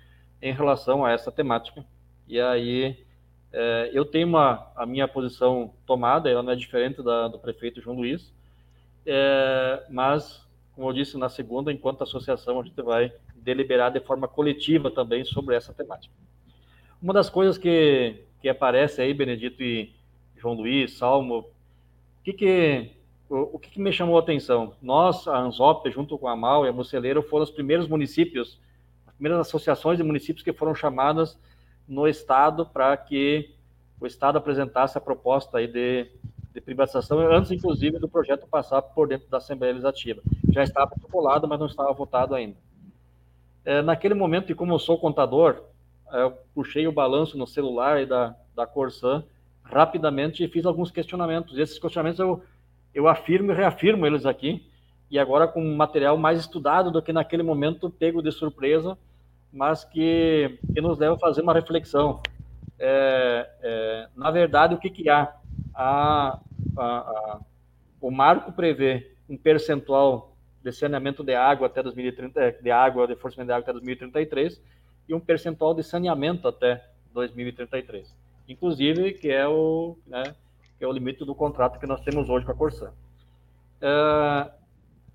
em relação a essa temática. E aí, é, eu tenho uma, a minha posição tomada, ela não é diferente da do prefeito João Luiz, é, mas, como eu disse, na segunda, enquanto associação, a gente vai deliberar de forma coletiva também sobre essa temática. Uma das coisas que, que aparece aí, Benedito e João Luiz, Salmo, o que, que, o, o que, que me chamou a atenção? Nós, a ANZOP, junto com a MAL e a Moceleiro, foram os primeiros municípios, primeiras associações de municípios que foram chamadas no Estado para que o Estado apresentasse a proposta aí de, de privatização, antes, inclusive, do projeto passar por dentro da Assembleia Legislativa. Já estava protocolado, mas não estava votado ainda. É, naquele momento, e como eu sou contador, eu puxei o balanço no celular da, da Corsan rapidamente e fiz alguns questionamentos. E esses questionamentos eu, eu afirmo e reafirmo eles aqui, e agora com material mais estudado do que naquele momento pego de surpresa, mas que, que nos leva a fazer uma reflexão. É, é, na verdade, o que, que há? A, a, o marco prevê um percentual de saneamento de água até 2030, de água, de fornecimento de água até 2033 e um percentual de saneamento até 2033. Inclusive, que é o, né, que é o limite do contrato que nós temos hoje com a Corsan. Uh,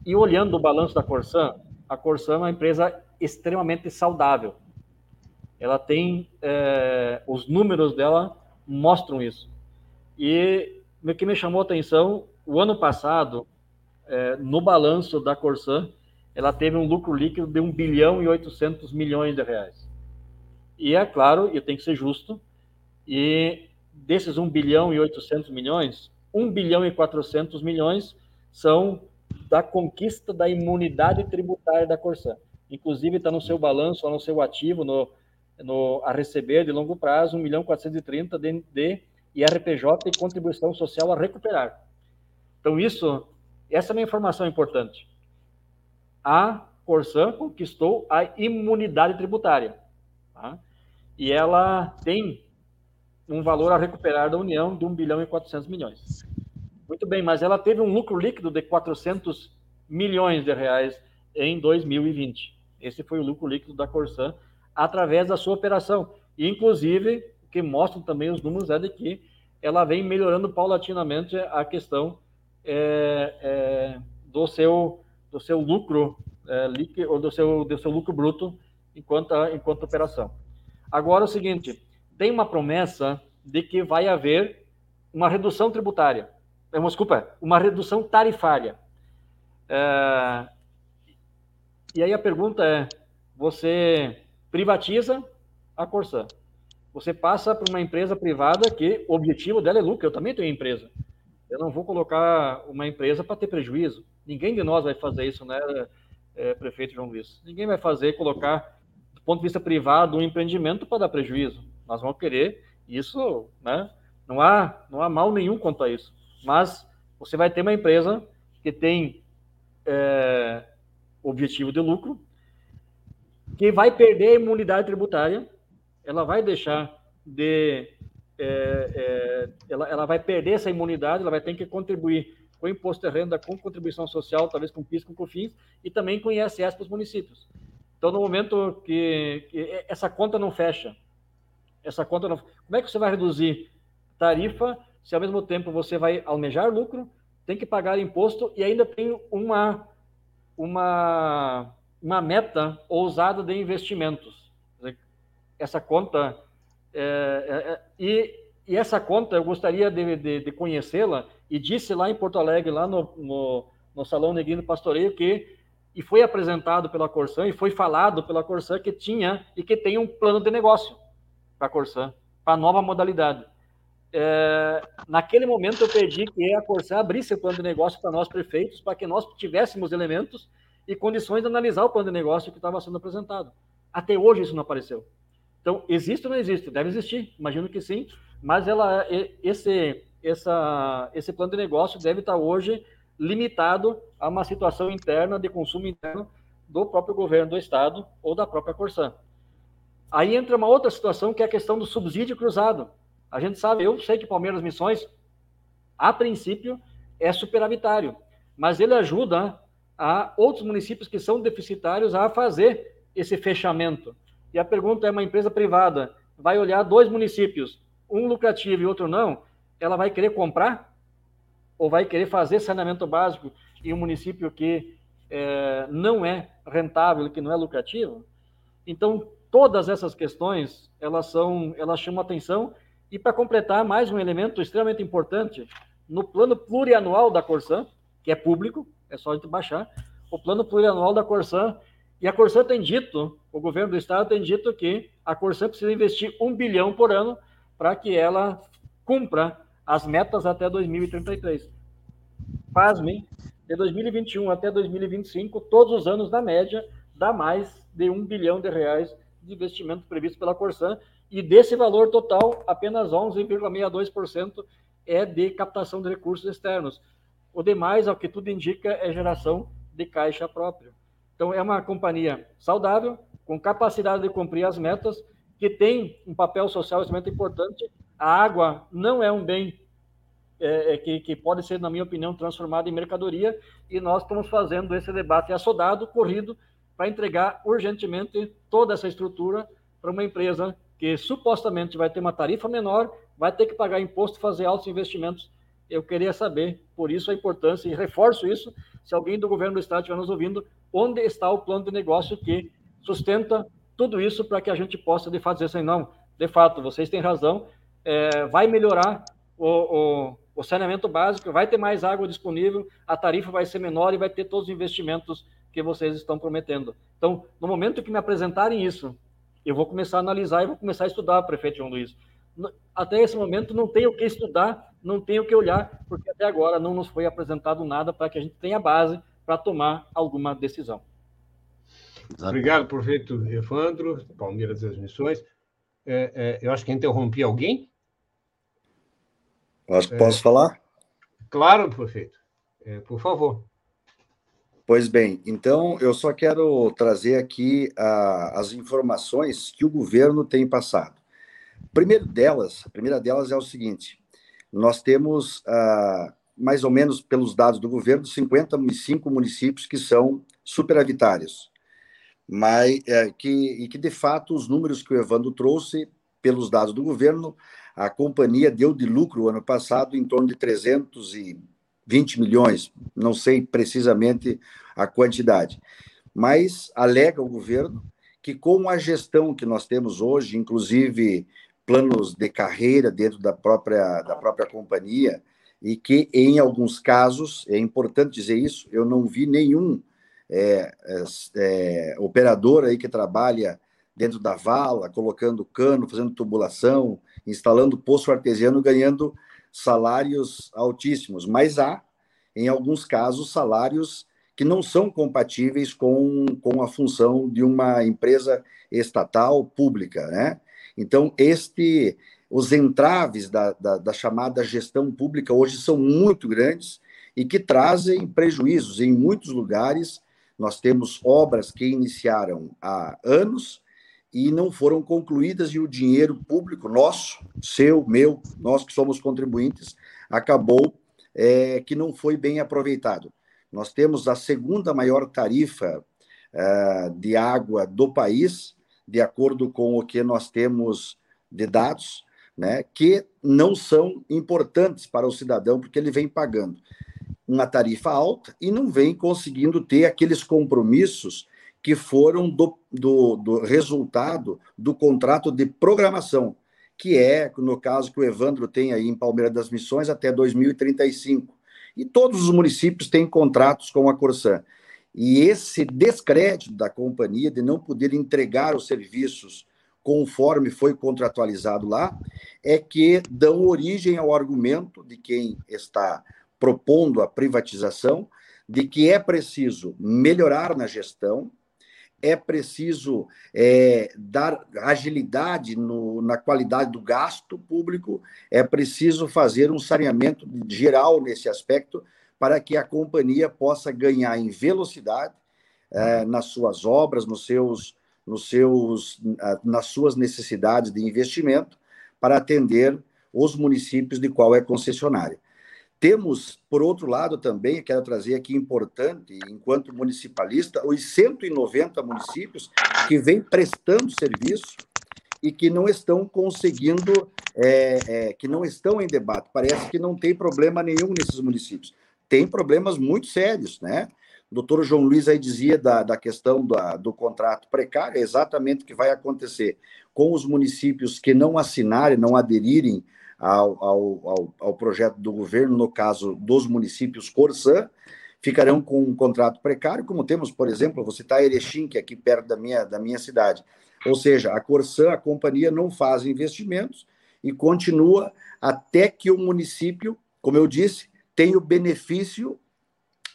e olhando o balanço da Corsan, a Corsan é uma empresa extremamente saudável. Ela tem, é, os números dela mostram isso. E o que me chamou a atenção, o ano passado, é, no balanço da Corsan, ela teve um lucro líquido de 1 bilhão e 800 milhões de reais. E é claro, e tem que ser justo, e desses 1 bilhão e 800 milhões, 1 bilhão e 400 milhões são da conquista da imunidade tributária da Corsan. Inclusive está no seu balanço, no seu ativo, no, no, a receber de longo prazo, 1 milhão 430 de, de IRPJ e contribuição social a recuperar. Então, isso, essa é uma informação importante. A Corsan conquistou a imunidade tributária. Tá? E ela tem um valor a recuperar da União de 1 bilhão e 400 milhões. Muito bem, mas ela teve um lucro líquido de 400 milhões de reais em 2020. Esse foi o lucro líquido da Corsan através da sua operação. E, inclusive, o que mostram também os números é de que ela vem melhorando paulatinamente a questão é, é, do, seu, do seu lucro é, líquido, ou do seu, do seu lucro bruto enquanto, enquanto operação. Agora, é o seguinte, tem uma promessa de que vai haver uma redução tributária é uma, desculpa, uma redução tarifária. É, e aí a pergunta é: você privatiza a Corsan? Você passa para uma empresa privada que o objetivo dela é lucro. Eu também tenho empresa. Eu não vou colocar uma empresa para ter prejuízo. Ninguém de nós vai fazer isso, né, é, prefeito João Luiz? Ninguém vai fazer, colocar, do ponto de vista privado, um empreendimento para dar prejuízo. Nós vamos querer isso, né? Não há, não há mal nenhum quanto a isso. Mas você vai ter uma empresa que tem é, objetivo de lucro, que vai perder a imunidade tributária, ela vai deixar de. É, é, ela, ela vai perder essa imunidade, ela vai ter que contribuir com imposto de renda, com contribuição social, talvez com PIS, com COFINS, e também com ISS para os municípios. Então, no momento que, que, essa conta não fecha, essa conta não, como é que você vai reduzir tarifa se ao mesmo tempo você vai almejar lucro, tem que pagar imposto e ainda tem uma, uma, uma meta ousada de investimentos. Essa conta, é, é, é, e, e, essa conta eu gostaria de, de, de conhecê-la, e disse lá em Porto Alegre, lá no, no, no Salão Neguinho Pastoreio, que e foi apresentado pela Corsan e foi falado pela Corsan que tinha e que tem um plano de negócio para a Corsan, para a nova modalidade é, naquele momento eu pedi que a Corsã abrisse o plano de negócio para nós prefeitos, para que nós tivéssemos elementos e condições de analisar o plano de negócio que estava sendo apresentado. Até hoje isso não apareceu. Então, existe ou não existe? Deve existir, imagino que sim, mas ela, esse, essa, esse plano de negócio deve estar hoje limitado a uma situação interna de consumo interno do próprio governo do estado ou da própria Corsã. Aí entra uma outra situação que é a questão do subsídio cruzado. A gente sabe, eu sei que Palmeiras Missões, a princípio, é superavitário, mas ele ajuda a outros municípios que são deficitários a fazer esse fechamento. E a pergunta é: uma empresa privada vai olhar dois municípios, um lucrativo e outro não, ela vai querer comprar? Ou vai querer fazer saneamento básico em um município que é, não é rentável, que não é lucrativo? Então, todas essas questões, elas são, elas chamam atenção e para completar, mais um elemento extremamente importante, no plano plurianual da Corsan, que é público, é só gente baixar, o plano plurianual da Corsan, e a Corsan tem dito, o governo do estado tem dito que a Corsan precisa investir um bilhão por ano para que ela cumpra as metas até 2033. Pasmem, de 2021 até 2025, todos os anos, na média, dá mais de um bilhão de reais de investimento previsto pela Corsan, e desse valor total, apenas 11,62% é de captação de recursos externos. O demais, ao que tudo indica, é geração de caixa própria. Então, é uma companhia saudável, com capacidade de cumprir as metas, que tem um papel social extremamente importante. A água não é um bem é, é, que, que pode ser, na minha opinião, transformada em mercadoria, e nós estamos fazendo esse debate assodado, corrido, para entregar urgentemente toda essa estrutura para uma empresa que supostamente vai ter uma tarifa menor, vai ter que pagar imposto fazer altos investimentos. Eu queria saber, por isso a importância, e reforço isso, se alguém do governo do Estado estiver nos ouvindo, onde está o plano de negócio que sustenta tudo isso para que a gente possa, de fato, dizer assim, não, de fato, vocês têm razão, é, vai melhorar o, o, o, saneamento básico, vai ter mais água disponível, a tarifa vai ser menor e vai ter todos os investimentos que vocês estão prometendo. Então, no momento que me apresentarem isso, eu vou começar a analisar e vou começar a estudar, prefeito João Luiz. Até esse momento não tenho o que estudar, não tenho o que olhar, porque até agora não nos foi apresentado nada para que a gente tenha base para tomar alguma decisão. Obrigado, prefeito Evandro, Palmeiras das Missões. É, é, eu acho que interrompi alguém. Acho que posso é, falar? Claro, prefeito. É, por favor. Pois bem, então eu só quero trazer aqui uh, as informações que o governo tem passado. Primeiro delas, a primeira delas é o seguinte: nós temos, uh, mais ou menos pelos dados do governo, 55 municípios que são superavitários mas é, que, e que, de fato, os números que o Evandro trouxe, pelos dados do governo, a companhia deu de lucro ano passado em torno de 320 milhões, não sei precisamente a quantidade, mas alega o governo que com a gestão que nós temos hoje, inclusive planos de carreira dentro da própria, da própria companhia, e que em alguns casos, é importante dizer isso, eu não vi nenhum é, é, é, operador aí que trabalha dentro da vala, colocando cano, fazendo tubulação, instalando poço artesiano, ganhando salários altíssimos. Mas há, em alguns casos, salários que não são compatíveis com, com a função de uma empresa estatal pública, né? Então, este, os entraves da, da, da chamada gestão pública hoje são muito grandes e que trazem prejuízos em muitos lugares nós temos obras que iniciaram há anos e não foram concluídas, e o dinheiro público nosso, seu, meu, nós que somos contribuintes, acabou é, que não foi bem aproveitado. Nós temos a segunda maior tarifa é, de água do país, de acordo com o que nós temos de dados, né, que não são importantes para o cidadão, porque ele vem pagando uma tarifa alta e não vem conseguindo ter aqueles compromissos que foram do, do, do, resultado do contrato de programação, que é, no caso que o Evandro tem aí em Palmeiras das Missões, até 2035. E todos os municípios têm contratos com a Corsan. E esse descrédito da companhia de não poder entregar os serviços conforme foi contratualizado lá, é que dão origem ao argumento de quem está propondo a privatização, de que é preciso melhorar na gestão, é preciso é, dar agilidade no, na qualidade do gasto público, é preciso fazer um saneamento geral nesse aspecto para que a companhia possa ganhar em velocidade é, nas suas obras, nos seus, nos seus, nas suas necessidades de investimento para atender os municípios de qual é concessionária. Temos, por outro lado, também, quero trazer aqui importante, enquanto municipalista, os 190 municípios que vêm prestando serviço e que não estão conseguindo, é, é, que não estão em debate. Parece que não tem problema nenhum nesses municípios. Tem problemas muito sérios, né? O doutor João Luiz aí dizia da, da questão da, do contrato precário, é exatamente o que vai acontecer com os municípios que não assinarem, não aderirem ao, ao, ao, ao projeto do governo, no caso dos municípios Corsã, ficarão com um contrato precário, como temos, por exemplo, vou citar Erechim, que é aqui perto da minha, da minha cidade. Ou seja, a Corsã, a companhia, não faz investimentos e continua até que o município, como eu disse, tenha o benefício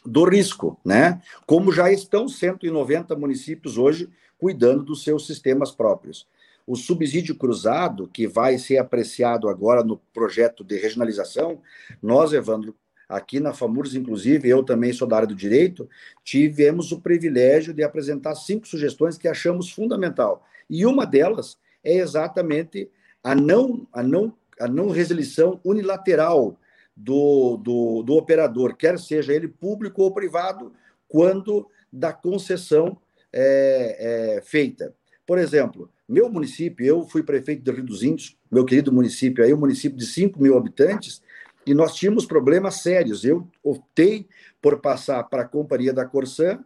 do risco, né? Como já estão 190 municípios hoje cuidando dos seus sistemas próprios. O subsídio cruzado, que vai ser apreciado agora no projeto de regionalização, nós, Evandro, aqui na FAMURS, inclusive, eu também sou da área do direito, tivemos o privilégio de apresentar cinco sugestões que achamos fundamental. E uma delas é exatamente a não, a não, a não resilição unilateral do, do, do operador, quer seja ele público ou privado, quando da concessão é, é, feita. Por exemplo, meu município, eu fui prefeito do Rio dos Índios, meu querido município aí, um município de 5 mil habitantes, e nós tínhamos problemas sérios. Eu optei por passar para a companhia da Corsã,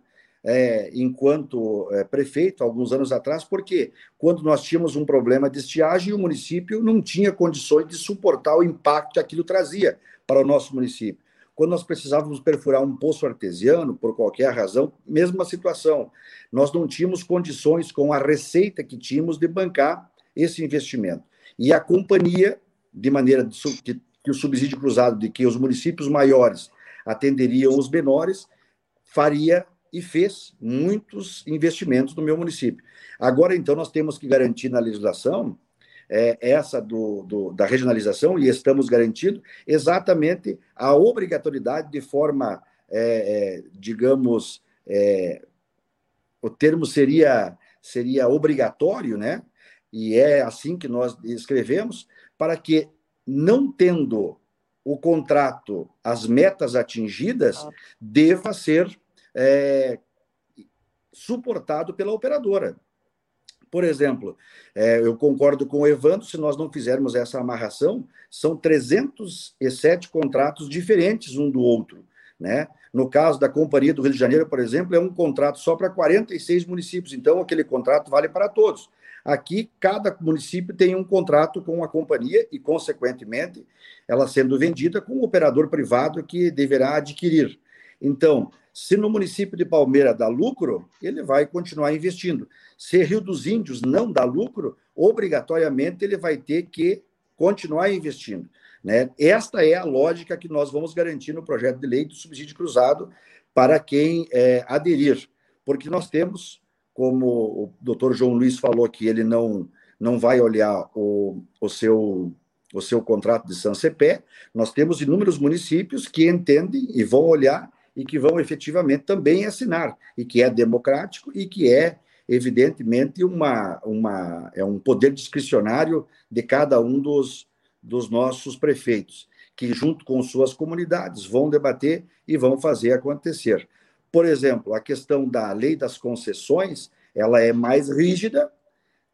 é, enquanto é, prefeito, alguns anos atrás, porque quando nós tínhamos um problema de estiagem, o município não tinha condições de suportar o impacto que aquilo trazia para o nosso município. Quando nós precisávamos perfurar um poço artesiano, por qualquer razão, mesma situação. Nós não tínhamos condições, com a receita que tínhamos, de bancar esse investimento. E a companhia, de maneira que, que o subsídio cruzado, de que os municípios maiores atenderiam os menores, faria e fez muitos investimentos no meu município. Agora, então, nós temos que garantir na legislação é, essa do, do, da regionalização, e estamos garantindo exatamente a obrigatoriedade de forma, é, é, digamos, é, o termo seria, seria obrigatório, né? E é assim que nós escrevemos, para que, não tendo o contrato, as metas atingidas, deva ser é, suportado pela operadora. Por exemplo, é, eu concordo com o Evandro, se nós não fizermos essa amarração, são 307 contratos diferentes um do outro. Né? No caso da Companhia do Rio de Janeiro, por exemplo, é um contrato só para 46 municípios, então aquele contrato vale para todos. Aqui, cada município tem um contrato com a companhia e, consequentemente, ela sendo vendida com um operador privado que deverá adquirir. Então, se no município de Palmeira dá lucro, ele vai continuar investindo. Se Rio dos Índios não dá lucro, obrigatoriamente ele vai ter que continuar investindo. Né? Esta é a lógica que nós vamos garantir no projeto de lei do subsídio cruzado para quem é, aderir, porque nós temos, como o doutor João Luiz falou que ele não, não vai olhar o, o seu o seu contrato de Sancepé, nós temos inúmeros municípios que entendem e vão olhar e que vão efetivamente também assinar, e que é democrático e que é, evidentemente, uma, uma, é um poder discricionário de cada um dos, dos nossos prefeitos, que, junto com suas comunidades, vão debater e vão fazer acontecer. Por exemplo, a questão da lei das concessões, ela é mais rígida,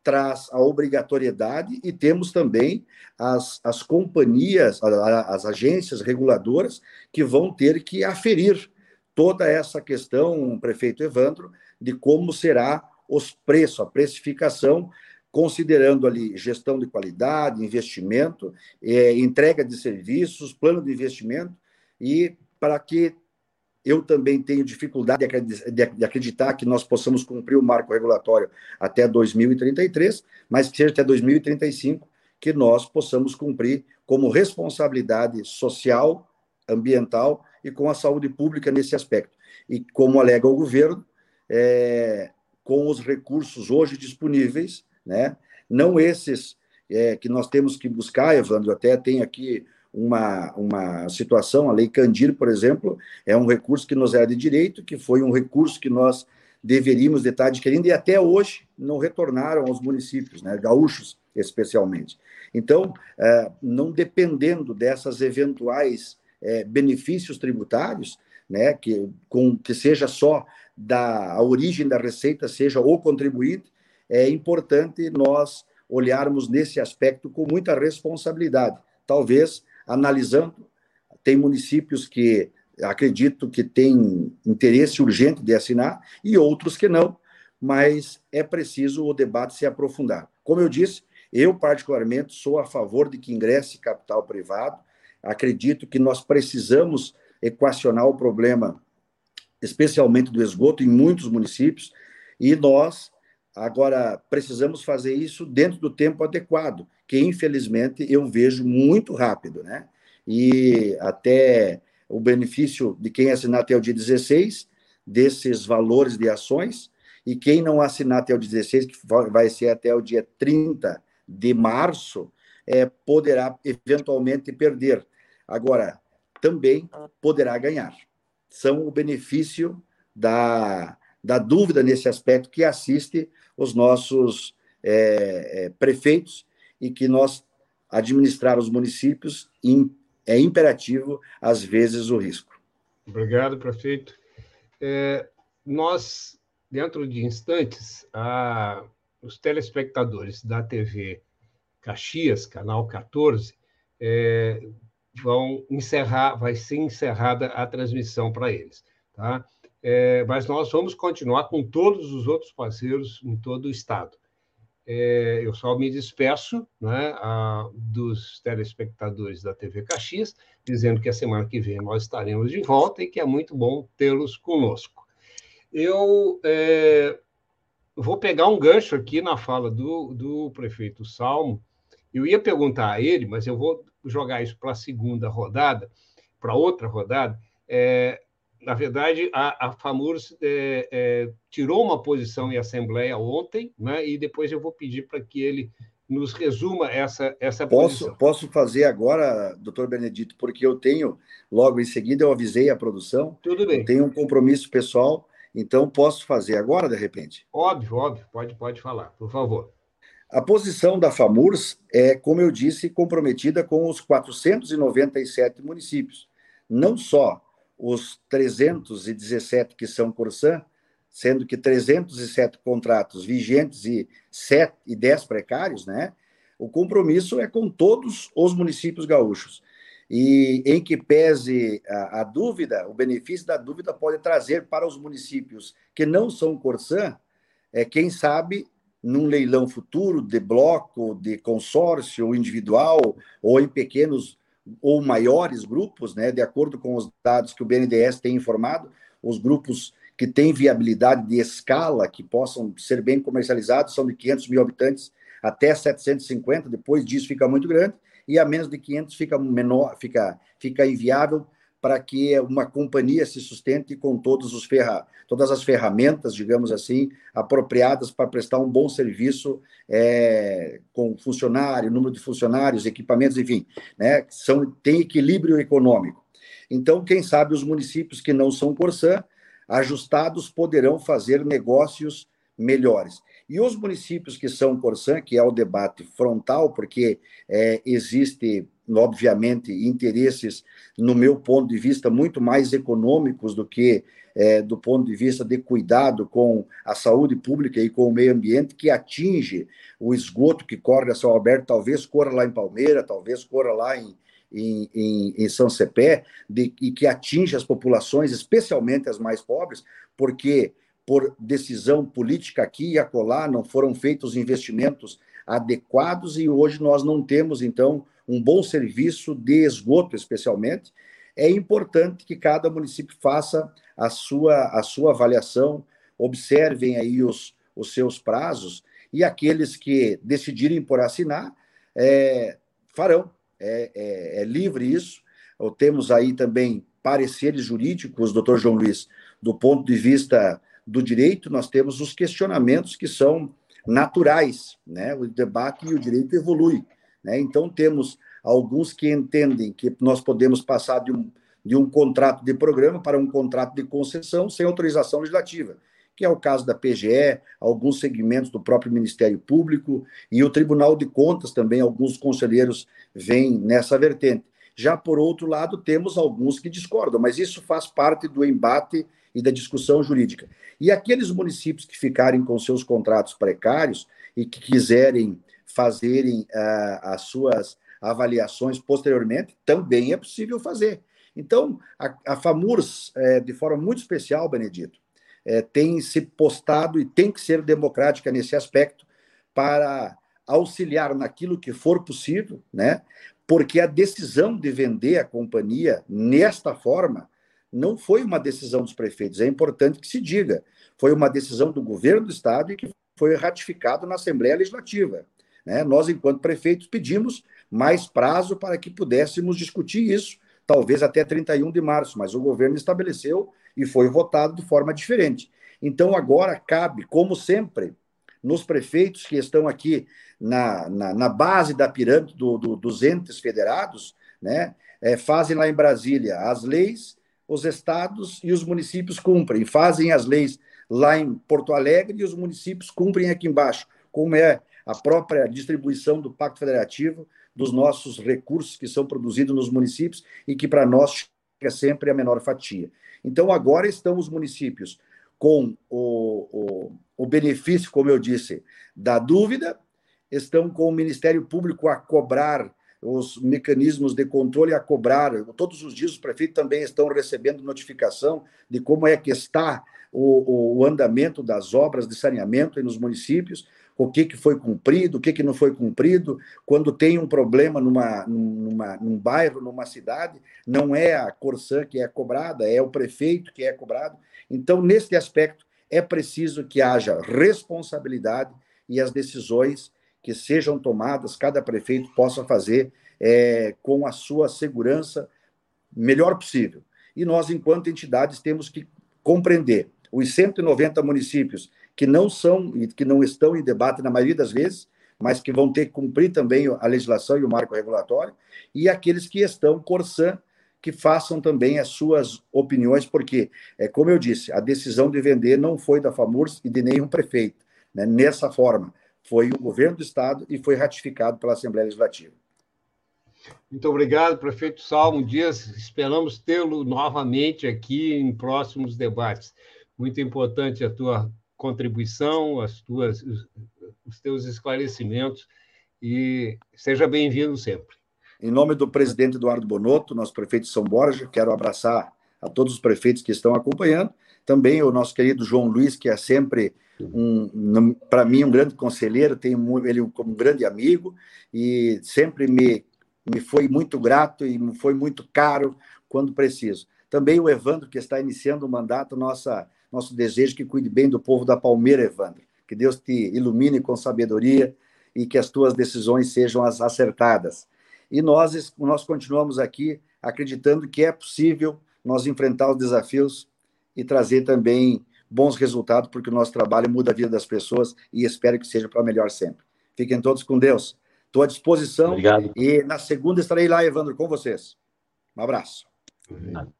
traz a obrigatoriedade e temos também as, as companhias, as agências reguladoras que vão ter que aferir toda essa questão, prefeito Evandro, de como será os preços, a precificação, considerando ali gestão de qualidade, investimento, é, entrega de serviços, plano de investimento, e para que eu também tenho dificuldade de acreditar que nós possamos cumprir o marco regulatório até 2033, mas que seja até 2035 que nós possamos cumprir como responsabilidade social, ambiental e com a saúde pública nesse aspecto. E como alega o governo, é, com os recursos hoje disponíveis, né, não esses é, que nós temos que buscar, Evandro, até tem aqui uma, uma situação, a Lei Candir, por exemplo, é um recurso que nos é de direito, que foi um recurso que nós deveríamos estar adquirindo e até hoje não retornaram aos municípios, né, gaúchos especialmente. Então, é, não dependendo dessas eventuais é, benefícios tributários, né, que, com, que seja só da a origem da receita, seja o contribuinte, é importante nós olharmos nesse aspecto com muita responsabilidade. Talvez analisando. Tem municípios que acredito que têm interesse urgente de assinar e outros que não, mas é preciso o debate se aprofundar. Como eu disse, eu particularmente sou a favor de que ingresse capital privado. Acredito que nós precisamos equacionar o problema, especialmente do esgoto em muitos municípios, e nós agora precisamos fazer isso dentro do tempo adequado que infelizmente eu vejo muito rápido, né? E até o benefício de quem assinar até o dia 16 desses valores de ações, e quem não assinar até o 16, que vai ser até o dia 30 de março, é, poderá eventualmente perder. Agora, também poderá ganhar. São o benefício da, da dúvida nesse aspecto que assiste os nossos é, é, prefeitos e que nós administrar os municípios é imperativo, às vezes, o risco. Obrigado, prefeito. É, nós, dentro de instantes, a, os telespectadores da TV Caxias, canal 14, é, vão encerrar, vai ser encerrada a transmissão para eles, tá? É, mas nós vamos continuar com todos os outros parceiros em todo o estado. É, eu só me despeço né, a, dos telespectadores da TV Caxias, dizendo que a semana que vem nós estaremos de volta e que é muito bom tê-los conosco. Eu é, vou pegar um gancho aqui na fala do, do prefeito Salmo. Eu ia perguntar a ele, mas eu vou jogar isso para a segunda rodada, para outra rodada. É, na verdade, a, a FAMURS é, é, tirou uma posição em assembleia ontem, né, e depois eu vou pedir para que ele nos resuma essa, essa posso, posição. Posso fazer agora, doutor Benedito, porque eu tenho, logo em seguida, eu avisei a produção. Tudo bem. Eu tenho um compromisso pessoal, então posso fazer agora, de repente? Óbvio, óbvio, pode, pode falar, por favor. A posição da FAMURS é, como eu disse, comprometida com os 497 municípios. Não só os 317 que são Corsã, sendo que 307 contratos vigentes e 7 e 10 precários, né? O compromisso é com todos os municípios gaúchos. E em que pese a, a dúvida, o benefício da dúvida pode trazer para os municípios que não são Corsã, é, quem sabe, num leilão futuro de bloco, de consórcio individual ou em pequenos ou maiores grupos, né, de acordo com os dados que o BNDES tem informado, os grupos que têm viabilidade de escala, que possam ser bem comercializados, são de 500 mil habitantes até 750, depois disso fica muito grande, e a menos de 500 fica menor, fica, fica inviável para que uma companhia se sustente com todos os ferra, todas as ferramentas, digamos assim, apropriadas para prestar um bom serviço é, com funcionário, número de funcionários, equipamentos, enfim, né, são, tem equilíbrio econômico. Então, quem sabe os municípios que não são Corsã, ajustados, poderão fazer negócios melhores. E os municípios que são Corsã, que é o debate frontal, porque é, existe obviamente, interesses, no meu ponto de vista, muito mais econômicos do que é, do ponto de vista de cuidado com a saúde pública e com o meio ambiente, que atinge o esgoto que corre a céu aberto, talvez corra lá em Palmeira, talvez corra lá em, em, em, em São Cepé, de, e que atinge as populações, especialmente as mais pobres, porque por decisão política aqui e acolá não foram feitos investimentos adequados e hoje nós não temos, então, um bom serviço de esgoto, especialmente, é importante que cada município faça a sua, a sua avaliação, observem aí os, os seus prazos, e aqueles que decidirem por assinar é, farão. É, é, é, livre isso. Temos aí também pareceres jurídicos, doutor João Luiz, do ponto de vista do direito, nós temos os questionamentos que são naturais, né? O debate e o direito evolui. Né? Então, temos alguns que entendem que nós podemos passar de um, de um contrato de programa para um contrato de concessão sem autorização legislativa, que é o caso da PGE, alguns segmentos do próprio Ministério Público e o Tribunal de Contas também, alguns conselheiros vêm nessa vertente. Já por outro lado, temos alguns que discordam, mas isso faz parte do embate e da discussão jurídica. E aqueles municípios que ficarem com seus contratos precários e que quiserem fazerem uh, as suas avaliações posteriormente, também é possível fazer. Então, a, a FAMURS, é, de forma muito especial, Benedito, é, tem se postado e tem que ser democrática nesse aspecto para auxiliar naquilo que for possível, né? Porque a decisão de vender a companhia nesta forma não foi uma decisão dos prefeitos, é importante que se diga. Foi uma decisão do governo do estado e que foi ratificado na Assembleia Legislativa. Né? Nós, enquanto prefeitos, pedimos mais prazo para que pudéssemos discutir isso, talvez até 31 de março, mas o governo estabeleceu e foi votado de forma diferente. Então, agora cabe, como sempre, nos prefeitos que estão aqui na, na, na base da pirâmide do, do, dos entes federados, né, é, fazem lá em Brasília as leis, os estados e os municípios cumprem, fazem as leis lá em Porto Alegre e os municípios cumprem aqui embaixo, como é a própria distribuição do Pacto Federativo, dos nossos recursos que são produzidos nos municípios e que para nós chega sempre a menor fatia. Então, agora estão os municípios com o, o, o benefício, como eu disse, da dúvida, estão com o Ministério Público a cobrar os mecanismos de controle a cobrar. Todos os dias os prefeitos também estão recebendo notificação de como é que está o, o andamento das obras de saneamento nos municípios, o que, que foi cumprido, o que, que não foi cumprido. Quando tem um problema numa, numa, num bairro, numa cidade, não é a Corsã que é cobrada, é o prefeito que é cobrado. Então, nesse aspecto, é preciso que haja responsabilidade e as decisões que sejam tomadas, cada prefeito possa fazer é, com a sua segurança melhor possível. E nós, enquanto entidades, temos que compreender os 190 municípios que não são e que não estão em debate na maioria das vezes, mas que vão ter que cumprir também a legislação e o marco regulatório, e aqueles que estão Corsã, que façam também as suas opiniões, porque, é como eu disse, a decisão de vender não foi da FAMURS e de nenhum prefeito, né, nessa forma. Foi o governo do Estado e foi ratificado pela Assembleia Legislativa. Muito obrigado, prefeito Salmo Dias. Esperamos tê-lo novamente aqui em próximos debates. Muito importante a tua contribuição, as tuas, os teus esclarecimentos e seja bem-vindo sempre. Em nome do presidente Eduardo Bonotto, nosso prefeito de São Borja, quero abraçar a todos os prefeitos que estão acompanhando, também o nosso querido João Luiz, que é sempre um, para mim um grande conselheiro, tenho ele como um grande amigo e sempre me me foi muito grato e foi muito caro quando preciso. Também o Evandro, que está iniciando o mandato, nossa, nosso desejo que cuide bem do povo da Palmeira, Evandro. Que Deus te ilumine com sabedoria e que as tuas decisões sejam as acertadas. E nós, nós continuamos aqui acreditando que é possível nós enfrentar os desafios e trazer também bons resultados, porque o nosso trabalho muda a vida das pessoas e espero que seja para melhor sempre. Fiquem todos com Deus. Estou à disposição. Obrigado. E na segunda estarei lá, Evandro, com vocês. Um abraço. Muito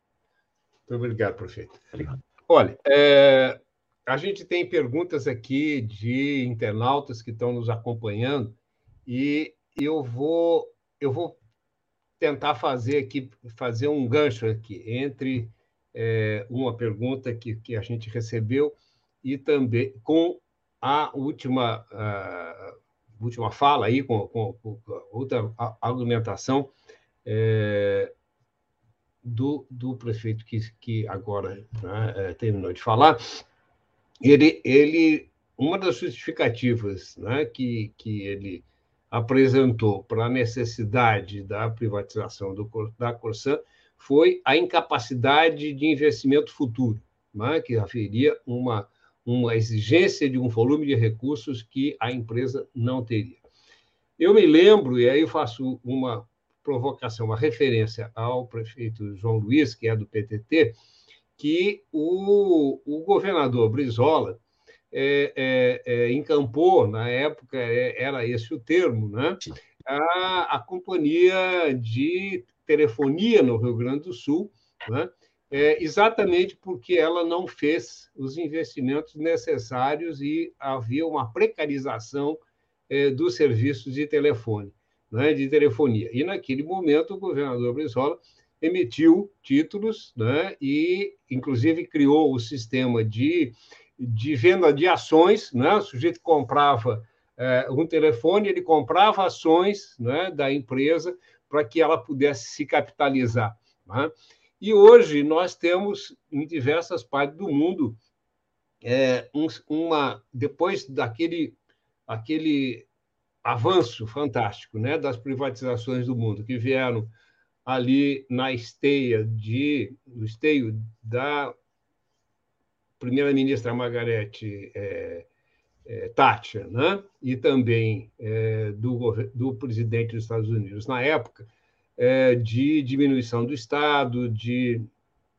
obrigado, prefeito. Obrigado. Olha, é, a gente tem perguntas aqui de internautas que estão nos acompanhando e eu vou eu vou tentar fazer aqui fazer um gancho aqui entre é, uma pergunta que, que a gente recebeu e também com a última última fala aí, com, com, com outra argumentação é, do, do prefeito que, que agora né, é, terminou de falar, ele, ele uma das justificativas né, que, que ele apresentou para a necessidade da privatização do, da Corsan foi a incapacidade de investimento futuro, né, que haveria uma uma exigência de um volume de recursos que a empresa não teria. Eu me lembro, e aí eu faço uma provocação, uma referência ao prefeito João Luiz, que é do PTT, que o, o governador Brizola é, é, é, encampou, na época é, era esse o termo, né? a, a companhia de telefonia no Rio Grande do Sul, né? é, exatamente porque ela não fez os investimentos necessários e havia uma precarização é, dos serviços de telefone, né, de telefonia. E naquele momento o governador Brizola emitiu títulos né, e, inclusive, criou o sistema de, de venda de ações. Né, o sujeito comprava é, um telefone, ele comprava ações né, da empresa para que ela pudesse se capitalizar. Né? E hoje nós temos em diversas partes do mundo é, um, uma depois daquele aquele avanço fantástico, né, das privatizações do mundo que vieram ali na esteia de no esteio da primeira-ministra Margarete é, é, Thatcher, né, e também é, do, do presidente dos Estados Unidos na época, é, de diminuição do Estado, de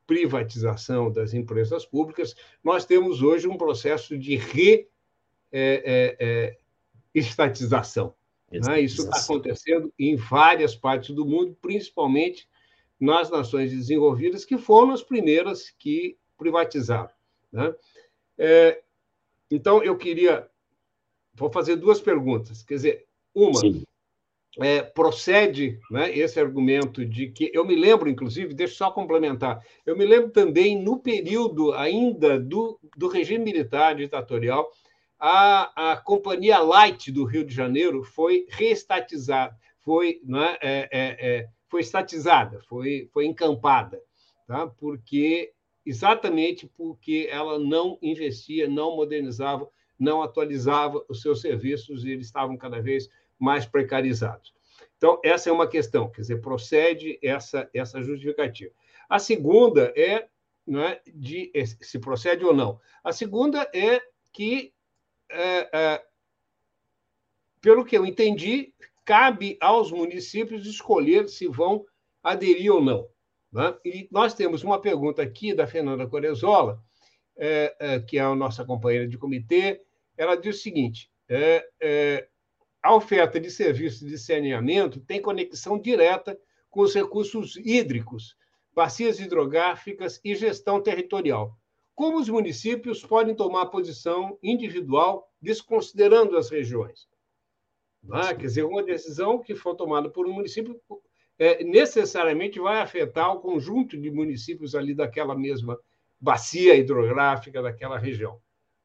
privatização das empresas públicas, nós temos hoje um processo de reestatização. É, né? Isso está acontecendo em várias partes do mundo, principalmente nas nações desenvolvidas, que foram as primeiras que privatizaram. Né? É, então, eu queria. Vou fazer duas perguntas. Quer dizer, uma. É, procede né, esse argumento de que. Eu me lembro, inclusive, deixa eu só complementar, eu me lembro também, no período ainda do, do regime militar ditatorial, a, a Companhia Light do Rio de Janeiro foi reestatizada, foi, né, é, é, é, foi estatizada, foi, foi encampada, tá? porque exatamente porque ela não investia, não modernizava, não atualizava os seus serviços e eles estavam cada vez mais precarizados. Então, essa é uma questão, quer dizer, procede essa, essa justificativa. A segunda é, não é de se procede ou não. A segunda é que, é, é, pelo que eu entendi, cabe aos municípios escolher se vão aderir ou não. Né? E nós temos uma pergunta aqui da Fernanda Corezola, é, é, que é a nossa companheira de comitê. Ela diz o seguinte: a oferta de serviços de saneamento tem conexão direta com os recursos hídricos, bacias hidrográficas e gestão territorial. Como os municípios podem tomar posição individual, desconsiderando as regiões? Ah, quer dizer, uma decisão que for tomada por um município é, necessariamente vai afetar o conjunto de municípios ali daquela mesma bacia hidrográfica daquela região.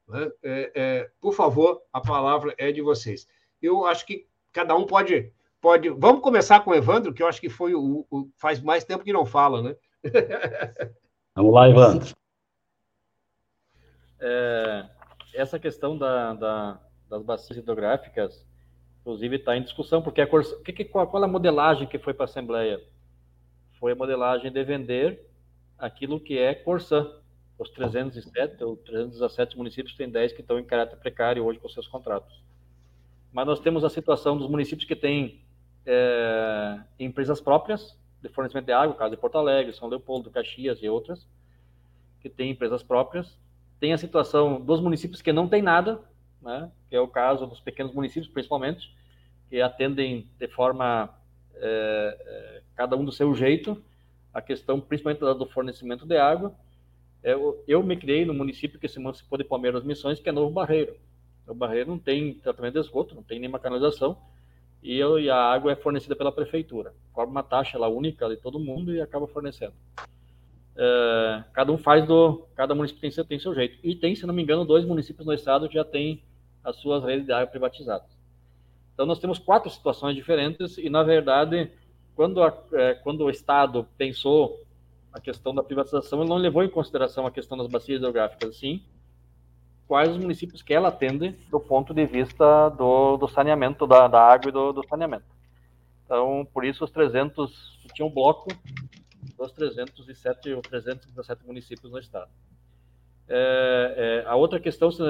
Né? É, é, por favor, a palavra é de vocês eu acho que cada um pode. pode... Vamos começar com o Evandro, que eu acho que foi o, o faz mais tempo que não fala, né? Vamos lá, Evandro. É, essa questão da, da, das bacias hidrográficas, inclusive, está em discussão, porque a, que, qual, qual a modelagem que foi para a Assembleia? Foi a modelagem de vender aquilo que é Corsã. Os 307 ou 317 municípios têm 10 que estão em caráter precário hoje com seus contratos mas nós temos a situação dos municípios que têm é, empresas próprias de fornecimento de água, caso de Porto Alegre, São Leopoldo, Caxias e outras, que têm empresas próprias. Tem a situação dos municípios que não têm nada, né, que é o caso dos pequenos municípios, principalmente, que atendem de forma, é, é, cada um do seu jeito, a questão principalmente do fornecimento de água. Eu, eu me criei no município que se emancipou de Palmeiras Missões, que é Novo Barreiro. O Barreiro não tem tratamento de esgoto, não tem nenhuma canalização, e, a água é fornecida pela prefeitura. Cobra uma taxa lá única de todo mundo e acaba fornecendo. É, cada um faz do. Cada município tem seu, tem seu jeito. E tem, se não me engano, dois municípios no estado que já têm as suas redes de água privatizadas. Então, nós temos quatro situações diferentes, e, na verdade, quando, a, é, quando o Estado pensou a questão da privatização, ele não levou em consideração a questão das bacias hidrográficas, sim, quais os municípios que ela atende do ponto de vista do, do saneamento, da, da água e do, do, saneamento. Então, por isso, os 300, tinha um bloco dos 307 ou 317 municípios no estado. É, é, a outra questão, se,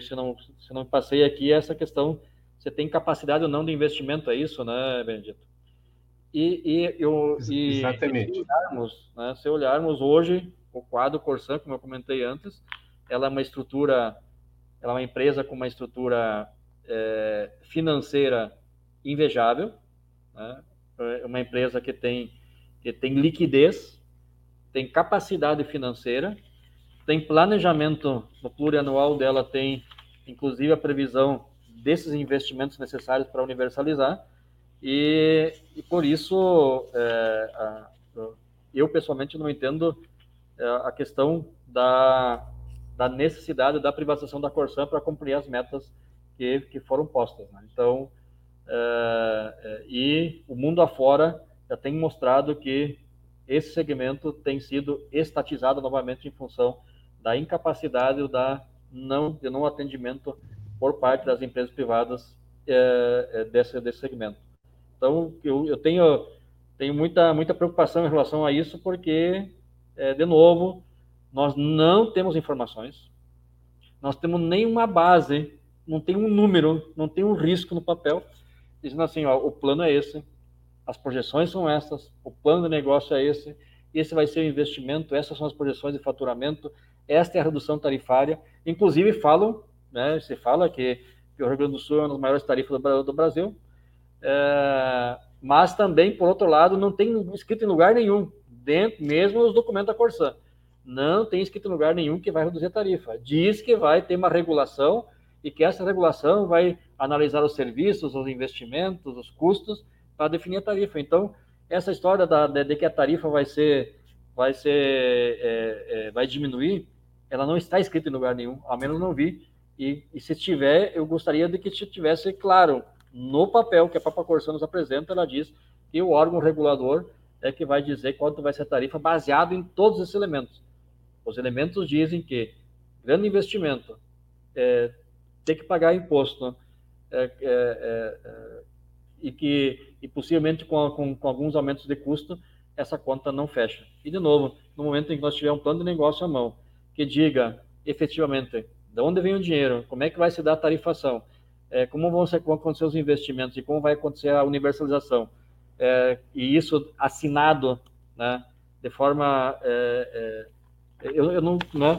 se, não, se não passei aqui, é essa questão, você tem capacidade ou não de investimento, é isso, né, Benedito? E, e, eu, e Exatamente. Se olharmos, né, se olharmos hoje o quadro Corsan, como eu comentei antes, ela é uma estrutura, ela é uma empresa com uma estrutura é, financeira invejável, né? é uma empresa que tem, que tem liquidez, tem capacidade financeira, tem planejamento no plurianual dela, tem inclusive a previsão desses investimentos necessários para universalizar, e, e por isso é, a, eu pessoalmente não entendo é, a questão da da necessidade da privatização da Corsan para cumprir as metas que, que foram postas. Né? Então, é, é, e o mundo afora já tem mostrado que esse segmento tem sido estatizado novamente em função da incapacidade ou da não, de não atendimento por parte das empresas privadas é, desse, desse segmento. Então, eu, eu tenho, tenho muita, muita preocupação em relação a isso, porque, de novo, nós não temos informações, nós temos nenhuma base, não tem um número, não tem um risco no papel, dizendo assim, ó, o plano é esse, as projeções são essas, o plano de negócio é esse, esse vai ser o investimento, essas são as projeções de faturamento, esta é a redução tarifária. Inclusive falam, né, se fala que, que o Rio Grande do Sul é uma das maiores tarifas do, do Brasil, é, mas também, por outro lado, não tem escrito em lugar nenhum, dentro mesmo os documentos da Corsan não tem escrito em lugar nenhum que vai reduzir a tarifa. Diz que vai ter uma regulação e que essa regulação vai analisar os serviços, os investimentos, os custos, para definir a tarifa. Então, essa história da, de, de, que a tarifa vai ser, vai ser, é, é, vai diminuir, ela não está escrita em lugar nenhum, ao menos não vi. E, e se tiver, eu gostaria de que tivesse claro no papel que a própria Corsã nos apresenta, ela diz que o órgão regulador é que vai dizer quanto vai ser a tarifa baseado em todos esses elementos. Os elementos dizem que grande investimento, é, tem que pagar imposto, é, é, é, é e que e possivelmente com, com, com, alguns aumentos de custo, essa conta não fecha. E, de novo, no momento em que nós tivermos um plano de negócio à mão, que diga efetivamente de onde vem o dinheiro, como é que vai se dar a tarifação, é, como vão, ser, vão acontecer os investimentos e como vai acontecer a universalização, é, e isso assinado né, de forma. É, é eu, eu não, né,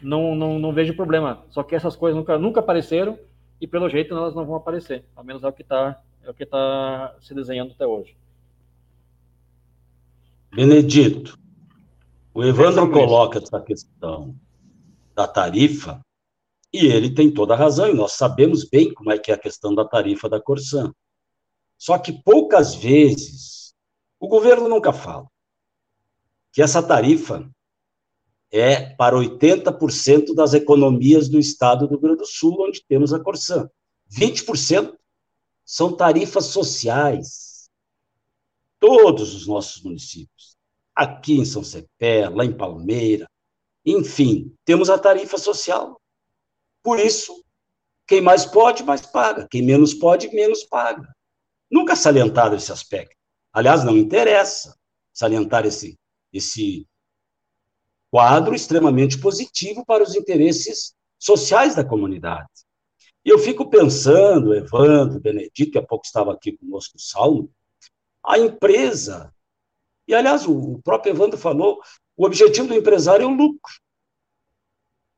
não, não, não, vejo problema, só que essas coisas nunca, nunca apareceram e, pelo jeito, elas não vão aparecer, ao menos é o que está é o que está se desenhando até hoje. Benedito, o Evandro coloca essa questão da tarifa e ele tem toda a razão, e nós sabemos bem como é que é a questão da tarifa da Corsã. Só que poucas vezes o governo nunca fala que essa tarifa é para 80% das economias do estado do Rio Grande do Sul, onde temos a Corsã. 20% são tarifas sociais. Todos os nossos municípios. Aqui em São Cepé, lá em Palmeira, enfim, temos a tarifa social. Por isso, quem mais pode, mais paga. Quem menos pode, menos paga. Nunca salientado esse aspecto. Aliás, não interessa salientar esse, esse quadro extremamente positivo para os interesses sociais da comunidade. E eu fico pensando, Evandro, Benedito, que há pouco estava aqui conosco, o Saulo, a empresa, e aliás, o próprio Evandro falou, o objetivo do empresário é o lucro.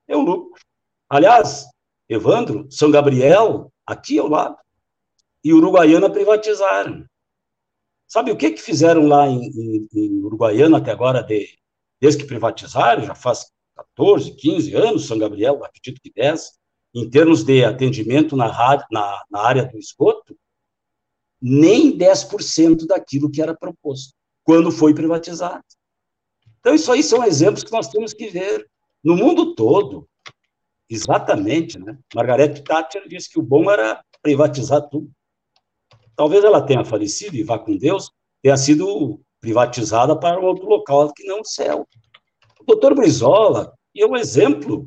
É o lucro. Aliás, Evandro, São Gabriel, aqui ao lado, e Uruguaiana privatizaram. Sabe o que, que fizeram lá em, em, em Uruguaiana até agora, de, desde que privatizaram, já faz 14, 15 anos, São Gabriel, acredito que 10, em termos de atendimento na, na, na área do esgoto, nem 10% daquilo que era proposto, quando foi privatizado. Então, isso aí são exemplos que nós temos que ver no mundo todo. Exatamente, né? Margaret Thatcher disse que o bom era privatizar tudo. Talvez ela tenha falecido e vá com Deus, tenha sido privatizada para outro local que não o céu. O doutor Brizola é um exemplo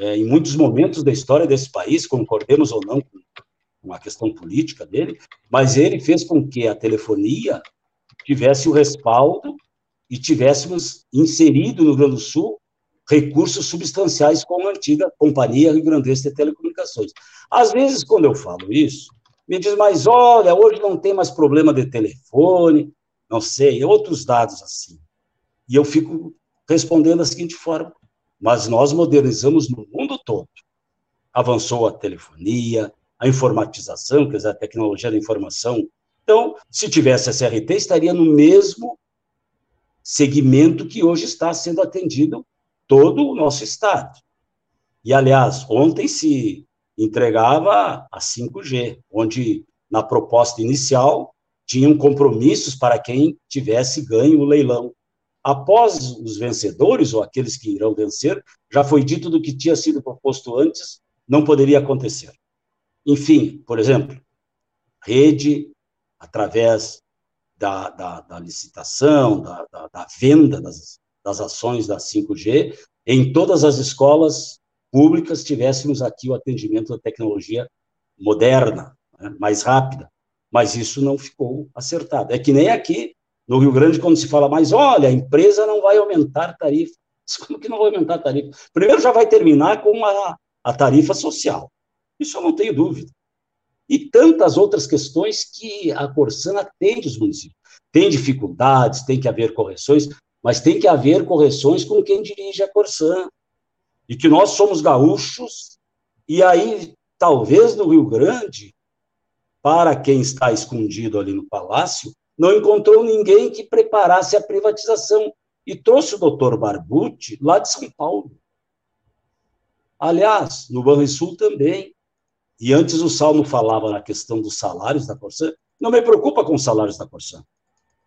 é, em muitos momentos da história desse país, concordemos ou não com, a questão política dele, mas ele fez com que a telefonia tivesse o respaldo e tivéssemos inserido no Rio Grande do Sul recursos substanciais com a antiga Companhia Rio Grandense de Telecomunicações. Às vezes, quando eu falo isso, me diz, mas olha, hoje não tem mais problema de telefone, não sei, outros dados assim. E eu fico respondendo da seguinte forma: mas nós modernizamos no mundo todo. Avançou a telefonia, a informatização, quer dizer, a tecnologia da informação. Então, se tivesse SRT, estaria no mesmo segmento que hoje está sendo atendido todo o nosso Estado. E, aliás, ontem se entregava a 5G, onde, na proposta inicial, tinham compromissos para quem tivesse ganho o leilão após os vencedores, ou aqueles que irão vencer, já foi dito do que tinha sido proposto antes, não poderia acontecer. Enfim, por exemplo, rede, através da, da, da licitação, da, da, da venda das, das ações da 5G, em todas as escolas públicas tivéssemos aqui o atendimento da tecnologia moderna, né, mais rápida, mas isso não ficou acertado. É que nem aqui, no Rio Grande, quando se fala mais, olha, a empresa não vai aumentar tarifa. Como que não vai aumentar tarifa? Primeiro já vai terminar com a, a tarifa social. Isso eu não tenho dúvida. E tantas outras questões que a Corsana atende os municípios. Tem dificuldades, tem que haver correções, mas tem que haver correções com quem dirige a Corsã. E que nós somos gaúchos, e aí, talvez no Rio Grande, para quem está escondido ali no palácio, não encontrou ninguém que preparasse a privatização e trouxe o doutor Barbucci lá de São Paulo. Aliás, no Banrisul também. E antes o Salmo falava na questão dos salários da Corsã. Não me preocupa com os salários da Corsã.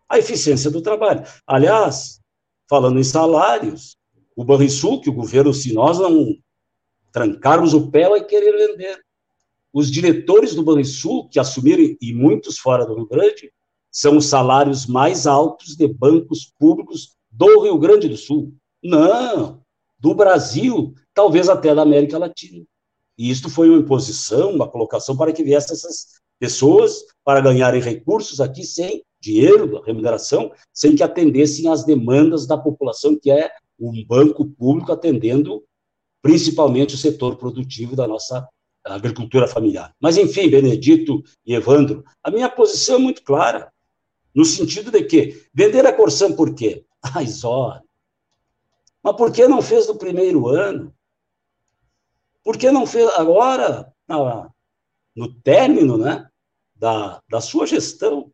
A eficiência do trabalho. Aliás, falando em salários, o Banrisul, que o governo, se nós não trancarmos o pé, vai querer vender. Os diretores do Banrisul, que assumiram, e muitos fora do Rio Grande, são os salários mais altos de bancos públicos do Rio Grande do Sul. Não, do Brasil, talvez até da América Latina. E isto foi uma imposição, uma colocação para que viessem essas pessoas para ganharem recursos aqui sem dinheiro, remuneração, sem que atendessem às demandas da população, que é um banco público atendendo principalmente o setor produtivo da nossa agricultura familiar. Mas, enfim, Benedito e Evandro, a minha posição é muito clara, no sentido de que vender a Corsã por quê? Ai, Zó, mas por que não fez no primeiro ano? Por que não fez agora, no término né, da, da sua gestão?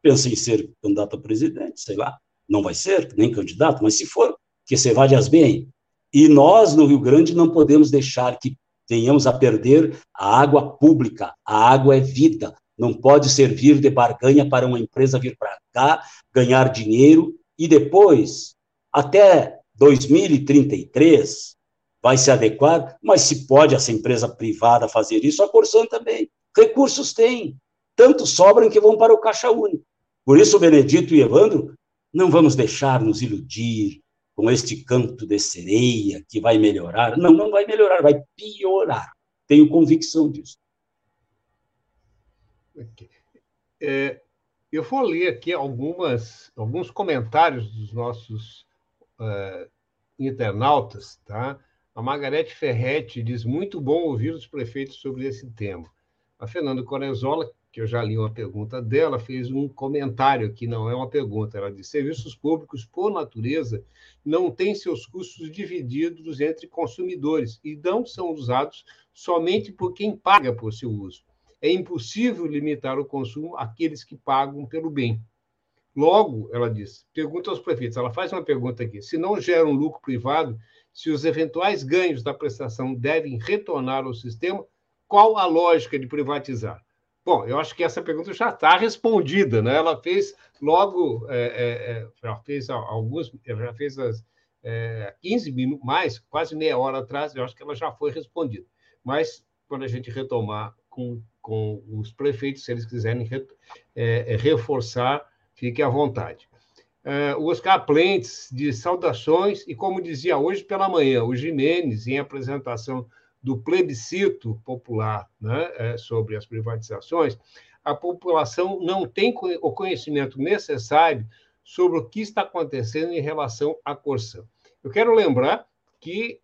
Pensa em ser candidato a presidente, sei lá. Não vai ser, nem candidato, mas se for, que você de bem. E nós, no Rio Grande, não podemos deixar que venhamos a perder a água pública. A água é vida. Não pode servir de barganha para uma empresa vir para cá, ganhar dinheiro e depois, até 2033, vai se adequar, mas se pode essa empresa privada fazer isso, a Corsan também. Recursos tem, tanto sobram que vão para o Caixa Único. Por isso, Benedito e Evandro, não vamos deixar nos iludir com este canto de sereia que vai melhorar. Não, não vai melhorar, vai piorar. Tenho convicção disso. É, eu vou ler aqui algumas, alguns comentários dos nossos uh, internautas, tá? A Margarete Ferretti diz: muito bom ouvir os prefeitos sobre esse tema. A Fernanda Corenzola, que eu já li uma pergunta dela, fez um comentário que não é uma pergunta. Ela diz: serviços públicos, por natureza, não têm seus custos divididos entre consumidores e não são usados somente por quem paga por seu uso. É impossível limitar o consumo àqueles que pagam pelo bem. Logo, ela diz, pergunta aos prefeitos, ela faz uma pergunta aqui: se não gera um lucro privado, se os eventuais ganhos da prestação devem retornar ao sistema, qual a lógica de privatizar? Bom, eu acho que essa pergunta já está respondida, né? Ela fez logo, é, é, é já fez alguns, já fez as é, 15 minutos, mais, quase meia hora atrás, eu acho que ela já foi respondida. Mas, quando a gente retomar com, com os prefeitos, se eles quiserem re, é, é reforçar Fique à vontade. Uh, o Oscar Plentes de saudações, e como dizia hoje pela manhã, o Jimenez, em apresentação do plebiscito popular né, é, sobre as privatizações, a população não tem o conhecimento necessário sobre o que está acontecendo em relação à Corsã. Eu quero lembrar que,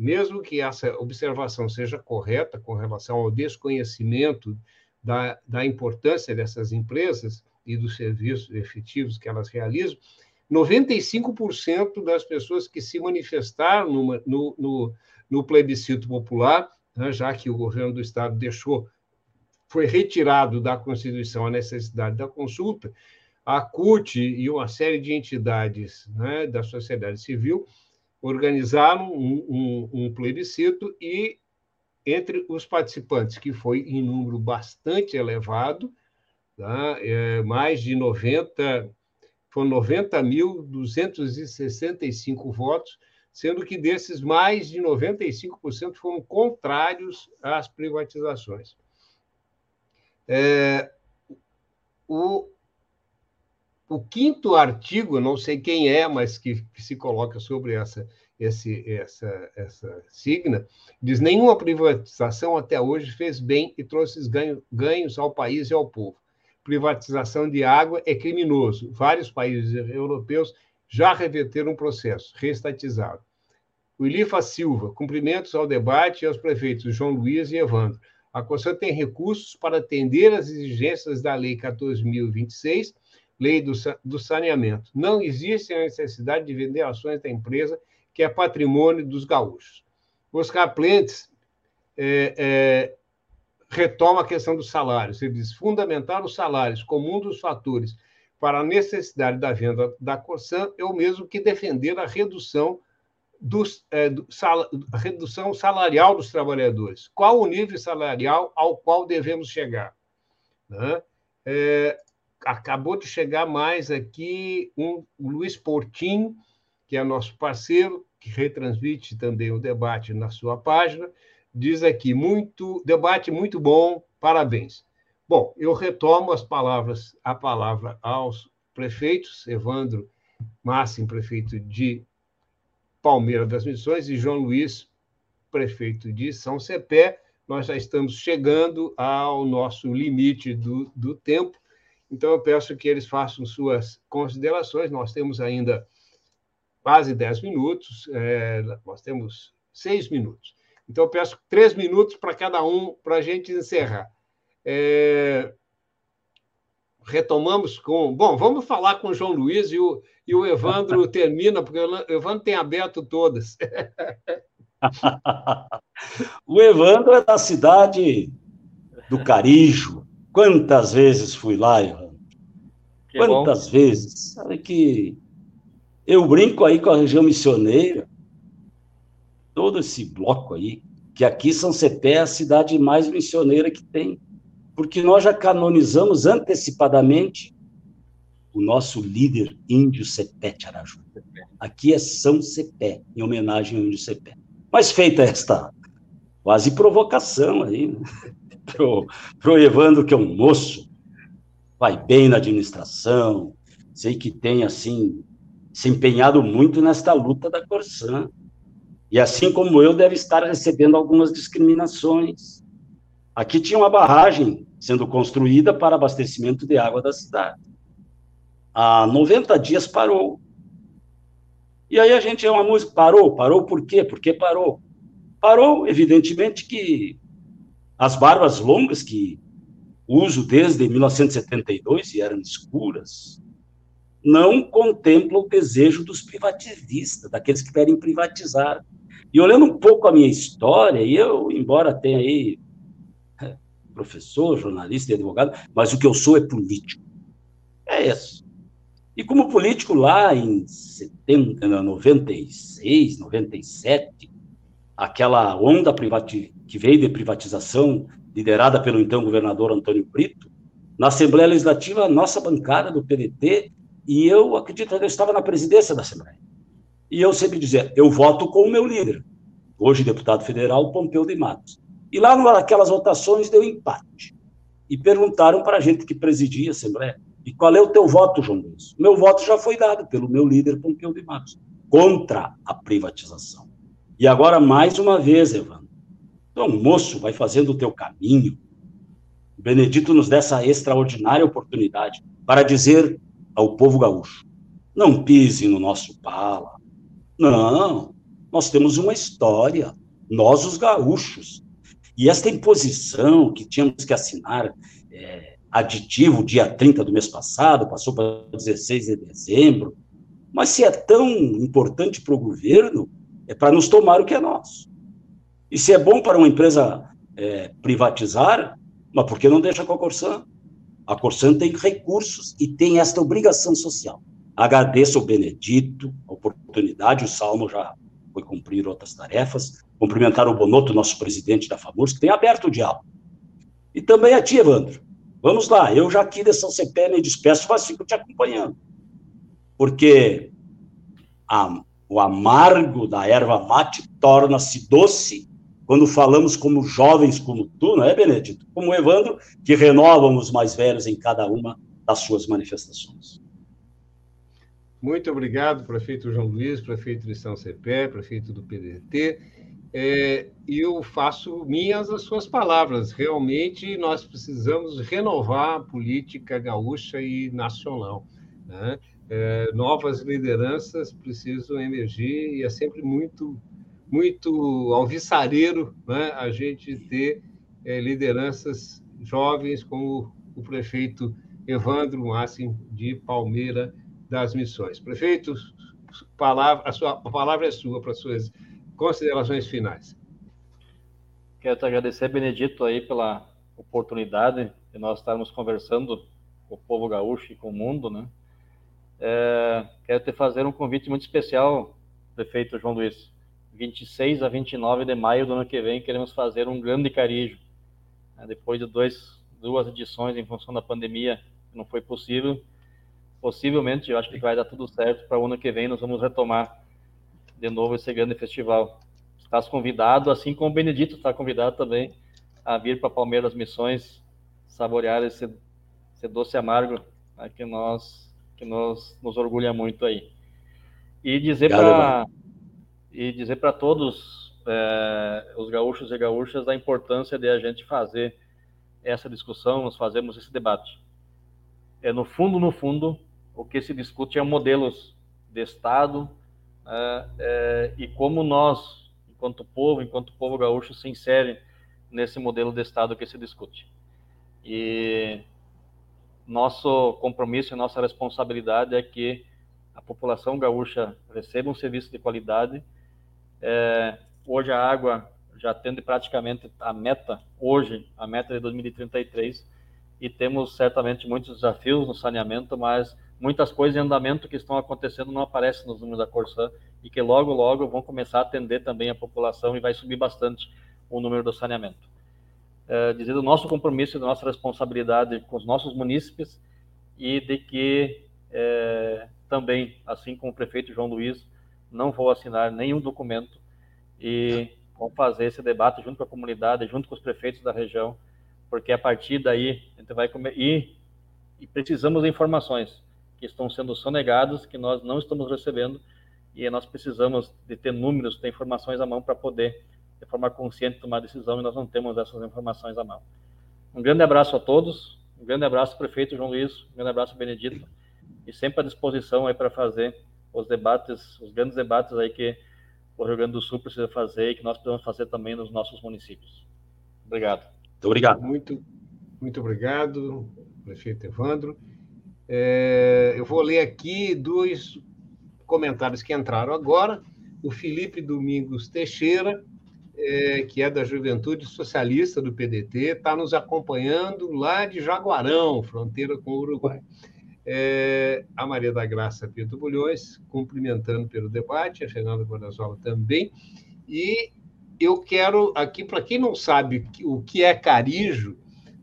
mesmo que essa observação seja correta com relação ao desconhecimento da, da importância dessas empresas, e dos serviços efetivos que elas realizam, 95% das pessoas que se manifestaram no, no, no, plebiscito popular, né, já que o governo do Estado deixou, foi retirado da Constituição a necessidade da consulta, a CUT e uma série de entidades né, da sociedade civil organizaram um, um, um plebiscito e, entre os participantes, que foi em número bastante elevado, tá? é, mais de 90, foram 90.265 votos, sendo que desses mais de 95% foram contrários às privatizações. É, o, o quinto artigo, não sei quem é, mas que, se coloca sobre essa, esse, essa, essa signa, diz: nenhuma privatização até hoje fez bem e trouxe ganho, ganhos ao país e ao povo privatização de água é criminoso. Vários países europeus já reverteram o processo. O Ilifa Silva, cumprimentos ao debate e aos prefeitos João Luiz e Evandro. A Constituição tem recursos para atender às exigências da Lei 14.026, Lei do, do Saneamento. Não existe a necessidade de vender ações da empresa, que é patrimônio dos gaúchos. Oscar Plentes é, é, retoma a questão dos salários. Ele diz: fundamentar os salários como um dos fatores para a necessidade da venda da Corsan é o mesmo que defender a redução dos, é, do, sal, redução salarial dos trabalhadores. Qual o nível salarial ao qual devemos chegar? Né? É, acabou de chegar mais aqui um, Luiz Portinho, que é nosso parceiro, que retransmite também o debate na sua página, diz aqui, muito debate muito bom, parabéns. Bom, eu retomo as palavras, a palavra aos prefeitos, Evandro Massim, prefeito de Palmeira das Missões, e João Luiz, prefeito de São Cepé. Nós já estamos chegando ao nosso limite do, do tempo, então eu peço que eles façam suas considerações. Nós temos ainda quase 10 minutos, é, nós temos seis minutos. Então eu peço três minutos para cada um para a gente encerrar. É, retomamos com. Bom, vamos falar com o João Luiz e o, e o Evandro termina, porque o Evandro tem aberto todas. o Evandro é da cidade do Carijo. Quantas vezes fui lá? Que Quantas bom. vezes? Sabe que eu brinco aí com a região missioneira, todo esse bloco aí, que aqui São Cepé é a cidade mais missioneira que tem porque nós já canonizamos antecipadamente o nosso líder índio Cepé Araju. Aqui é São Cepé, em homenagem ao índio Cepé. Mas feita esta quase provocação aí, né? Pro, pro Evandro, que é um moço, vai bem na administração, sei que tem, assim, se empenhado muito nesta luta da Corsã. E assim como eu, deve estar recebendo algumas discriminações. Aqui tinha uma barragem sendo construída para abastecimento de água da cidade. Há 90 dias parou. E aí a gente é uma música, parou, parou por quê? Por que parou? Parou, evidentemente, que as barbas longas que uso desde 1972 e eram escuras, não contemplam o desejo dos privativistas, daqueles que querem privatizar. E olhando um pouco a minha história, e eu, embora tenha aí professor, jornalista e advogado, mas o que eu sou é político. É isso. E como político, lá em 70, 96, 97, aquela onda que veio de privatização, liderada pelo então governador Antônio Brito, na Assembleia Legislativa, nossa bancada do PDT, e eu acredito que eu estava na presidência da Assembleia. E eu sempre dizia, eu voto com o meu líder, hoje deputado federal, Pompeu de Matos. E lá naquelas votações deu empate. E perguntaram para a gente que presidia a Assembleia: e qual é o teu voto, João Luiz? Meu voto já foi dado pelo meu líder Pompeu de Matos, contra a privatização. E agora, mais uma vez, Evandro. Então, moço, vai fazendo o teu caminho. Benedito nos dá essa extraordinária oportunidade para dizer ao povo gaúcho: não pise no nosso pala. Não, nós temos uma história. Nós, os gaúchos, e esta imposição que tínhamos que assinar é, aditivo dia 30 do mês passado, passou para 16 de dezembro, mas se é tão importante para o governo, é para nos tomar o que é nosso. E se é bom para uma empresa é, privatizar, mas por que não deixa com a Corsan? A Corsan tem recursos e tem esta obrigação social. Agradeço ao Benedito a oportunidade, o Salmo já foi cumprir outras tarefas, cumprimentar o Bonotto, nosso presidente da FAMURS, que tem aberto o diálogo. E também a ti, Evandro. Vamos lá, eu já aqui de São Cepé me despeço, mas fico te acompanhando. Porque a, o amargo da erva mate torna-se doce quando falamos como jovens como tu, não é, Benedito? Como Evandro, que renovam os mais velhos em cada uma das suas manifestações. Muito obrigado, prefeito João Luiz, prefeito de São Cepé, prefeito do PDT é, eu faço minhas as suas palavras. Realmente, nós precisamos renovar a política gaúcha e nacional. Né? É, novas lideranças precisam emergir e é sempre muito, muito alvissareiro né? a gente ter é, lideranças jovens como o prefeito Evandro Massim de Palmeira das Missões. Prefeito, palavra, a, sua, a palavra é sua para suas Considerações finais. Quero te agradecer, Benedito, aí pela oportunidade de nós estarmos conversando com o povo gaúcho e com o mundo, né? É, quero te fazer um convite muito especial prefeito João Luiz. 26 a 29 de maio do ano que vem, queremos fazer um grande carijo. Né, depois de dois, duas edições em função da pandemia, não foi possível. Possivelmente, eu acho que vai dar tudo certo. Para o ano que vem, nós vamos retomar de novo esse grande festival. Estás convidado, assim como o Benedito está convidado também, a vir para Palmeiras Missões, saborear esse, esse doce amargo né, que nós que nos, nos orgulha muito aí. E dizer para e dizer para todos é, os gaúchos e gaúchas da importância de a gente fazer essa discussão, nós fazemos esse debate. É no fundo, no fundo, o que se discute é modelos de Estado é, é, e como nós, enquanto povo, enquanto povo gaúcho, se insere nesse modelo de Estado que se discute. E nosso compromisso e nossa responsabilidade é que a população gaúcha receba um serviço de qualidade é, hoje a água já tende praticamente a meta, hoje, a meta de 2033, e temos certamente muitos desafios no saneamento, mas muitas coisas em andamento que estão acontecendo não aparecem nos números da Corsã e que logo, logo vão começar a atender também a população e vai subir bastante o número do saneamento. É, dizer do nosso compromisso e da nossa responsabilidade com os nossos munícipes e de que é, também, assim como o prefeito João Luiz, não vou assinar nenhum documento e vamos fazer esse debate junto com a comunidade, junto com os prefeitos da região, porque a partir daí a gente vai comer e, e precisamos de informações que estão sendo sonegadas, que nós não estamos recebendo e nós precisamos de ter números, ter informações à mão para poder, de forma consciente, tomar decisão e nós não temos essas informações à mão. Um grande abraço a todos, um grande abraço prefeito João Luiz, um grande abraço Benedito e sempre à disposição aí para fazer os debates, os grandes debates aí que o Rio Grande do Sul precisa fazer e que nós precisamos fazer também nos nossos municípios. Obrigado. Muito obrigado. Muito, muito obrigado, prefeito Evandro. É, eu vou ler aqui dois comentários que entraram agora. O Felipe Domingos Teixeira, é, que é da Juventude Socialista do PDT, está nos acompanhando lá de Jaguarão, fronteira com o Uruguai é, a Maria da Graça Pinto Bulhões, cumprimentando pelo debate, a Fernanda Guardasola também. E eu quero, aqui, para quem não sabe o que é Carijo,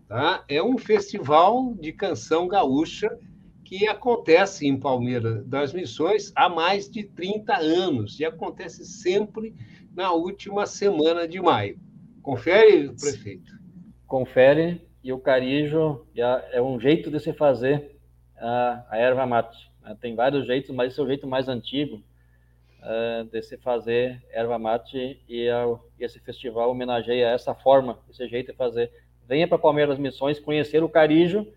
tá? é um festival de canção gaúcha que acontece em Palmeiras das Missões há mais de 30 anos e acontece sempre na última semana de maio. Confere, prefeito? Confere, e o Carijo é, é um jeito de se fazer a, a erva mate. Né? Tem vários jeitos, mas esse é o jeito mais antigo uh, de se fazer erva mate e, a, esse festival homenageia essa forma, esse jeito de fazer. Venha para Palmeiras Missões conhecer o Carijo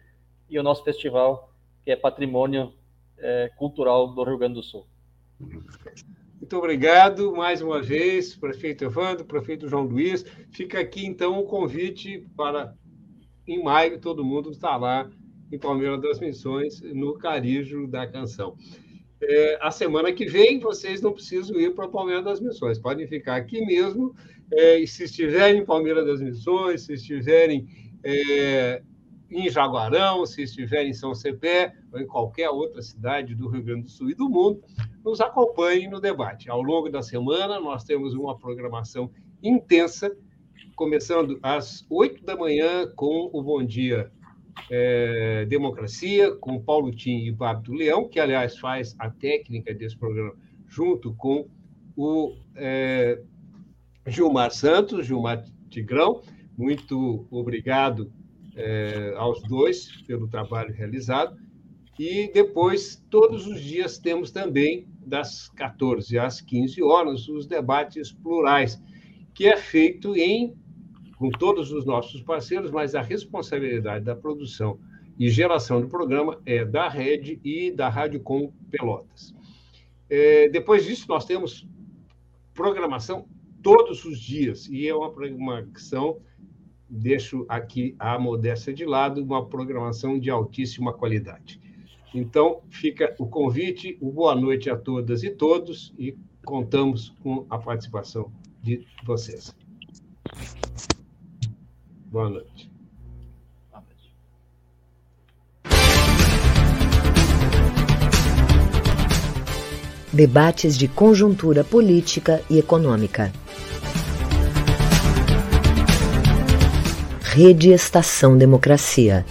e o nosso festival, que é patrimônio é, cultural do Rio Grande do Sul. Muito obrigado mais uma vez, prefeito Evandro, prefeito João Luiz. Fica aqui então o convite para em maio todo mundo estar lá em Palmeiras das Missões, no Carijo da Canção. É, a semana que vem, vocês não precisam ir para Palmeiras das Missões, podem ficar aqui mesmo. É, e se estiverem em Palmeiras das Missões, se estiverem é, em Jaguarão, se estiverem em São Cepé ou em qualquer outra cidade do Rio Grande do Sul e do mundo, nos acompanhem no debate. Ao longo da semana, nós temos uma programação intensa, começando às oito da manhã com o Bom Dia é, Democracia, com Paulo Tim e Babito Leão, que, aliás, faz a técnica desse programa junto com o é, Gilmar Santos, Gilmar Tigrão. Muito obrigado é, aos dois pelo trabalho realizado. E depois, todos os dias, temos também, das 14 às 15 horas, os debates plurais, que é feito em com todos os nossos parceiros, mas a responsabilidade da produção e geração do programa é da Rede e da Rádio Com Pelotas. É, depois disso, nós temos programação todos os dias, e é uma programação, deixo aqui a modéstia de lado, uma programação de altíssima qualidade. Então, fica o convite, boa noite a todas e todos, e contamos com a participação de vocês. Boa noite. Debates de conjuntura política e econômica. Rede Estação Democracia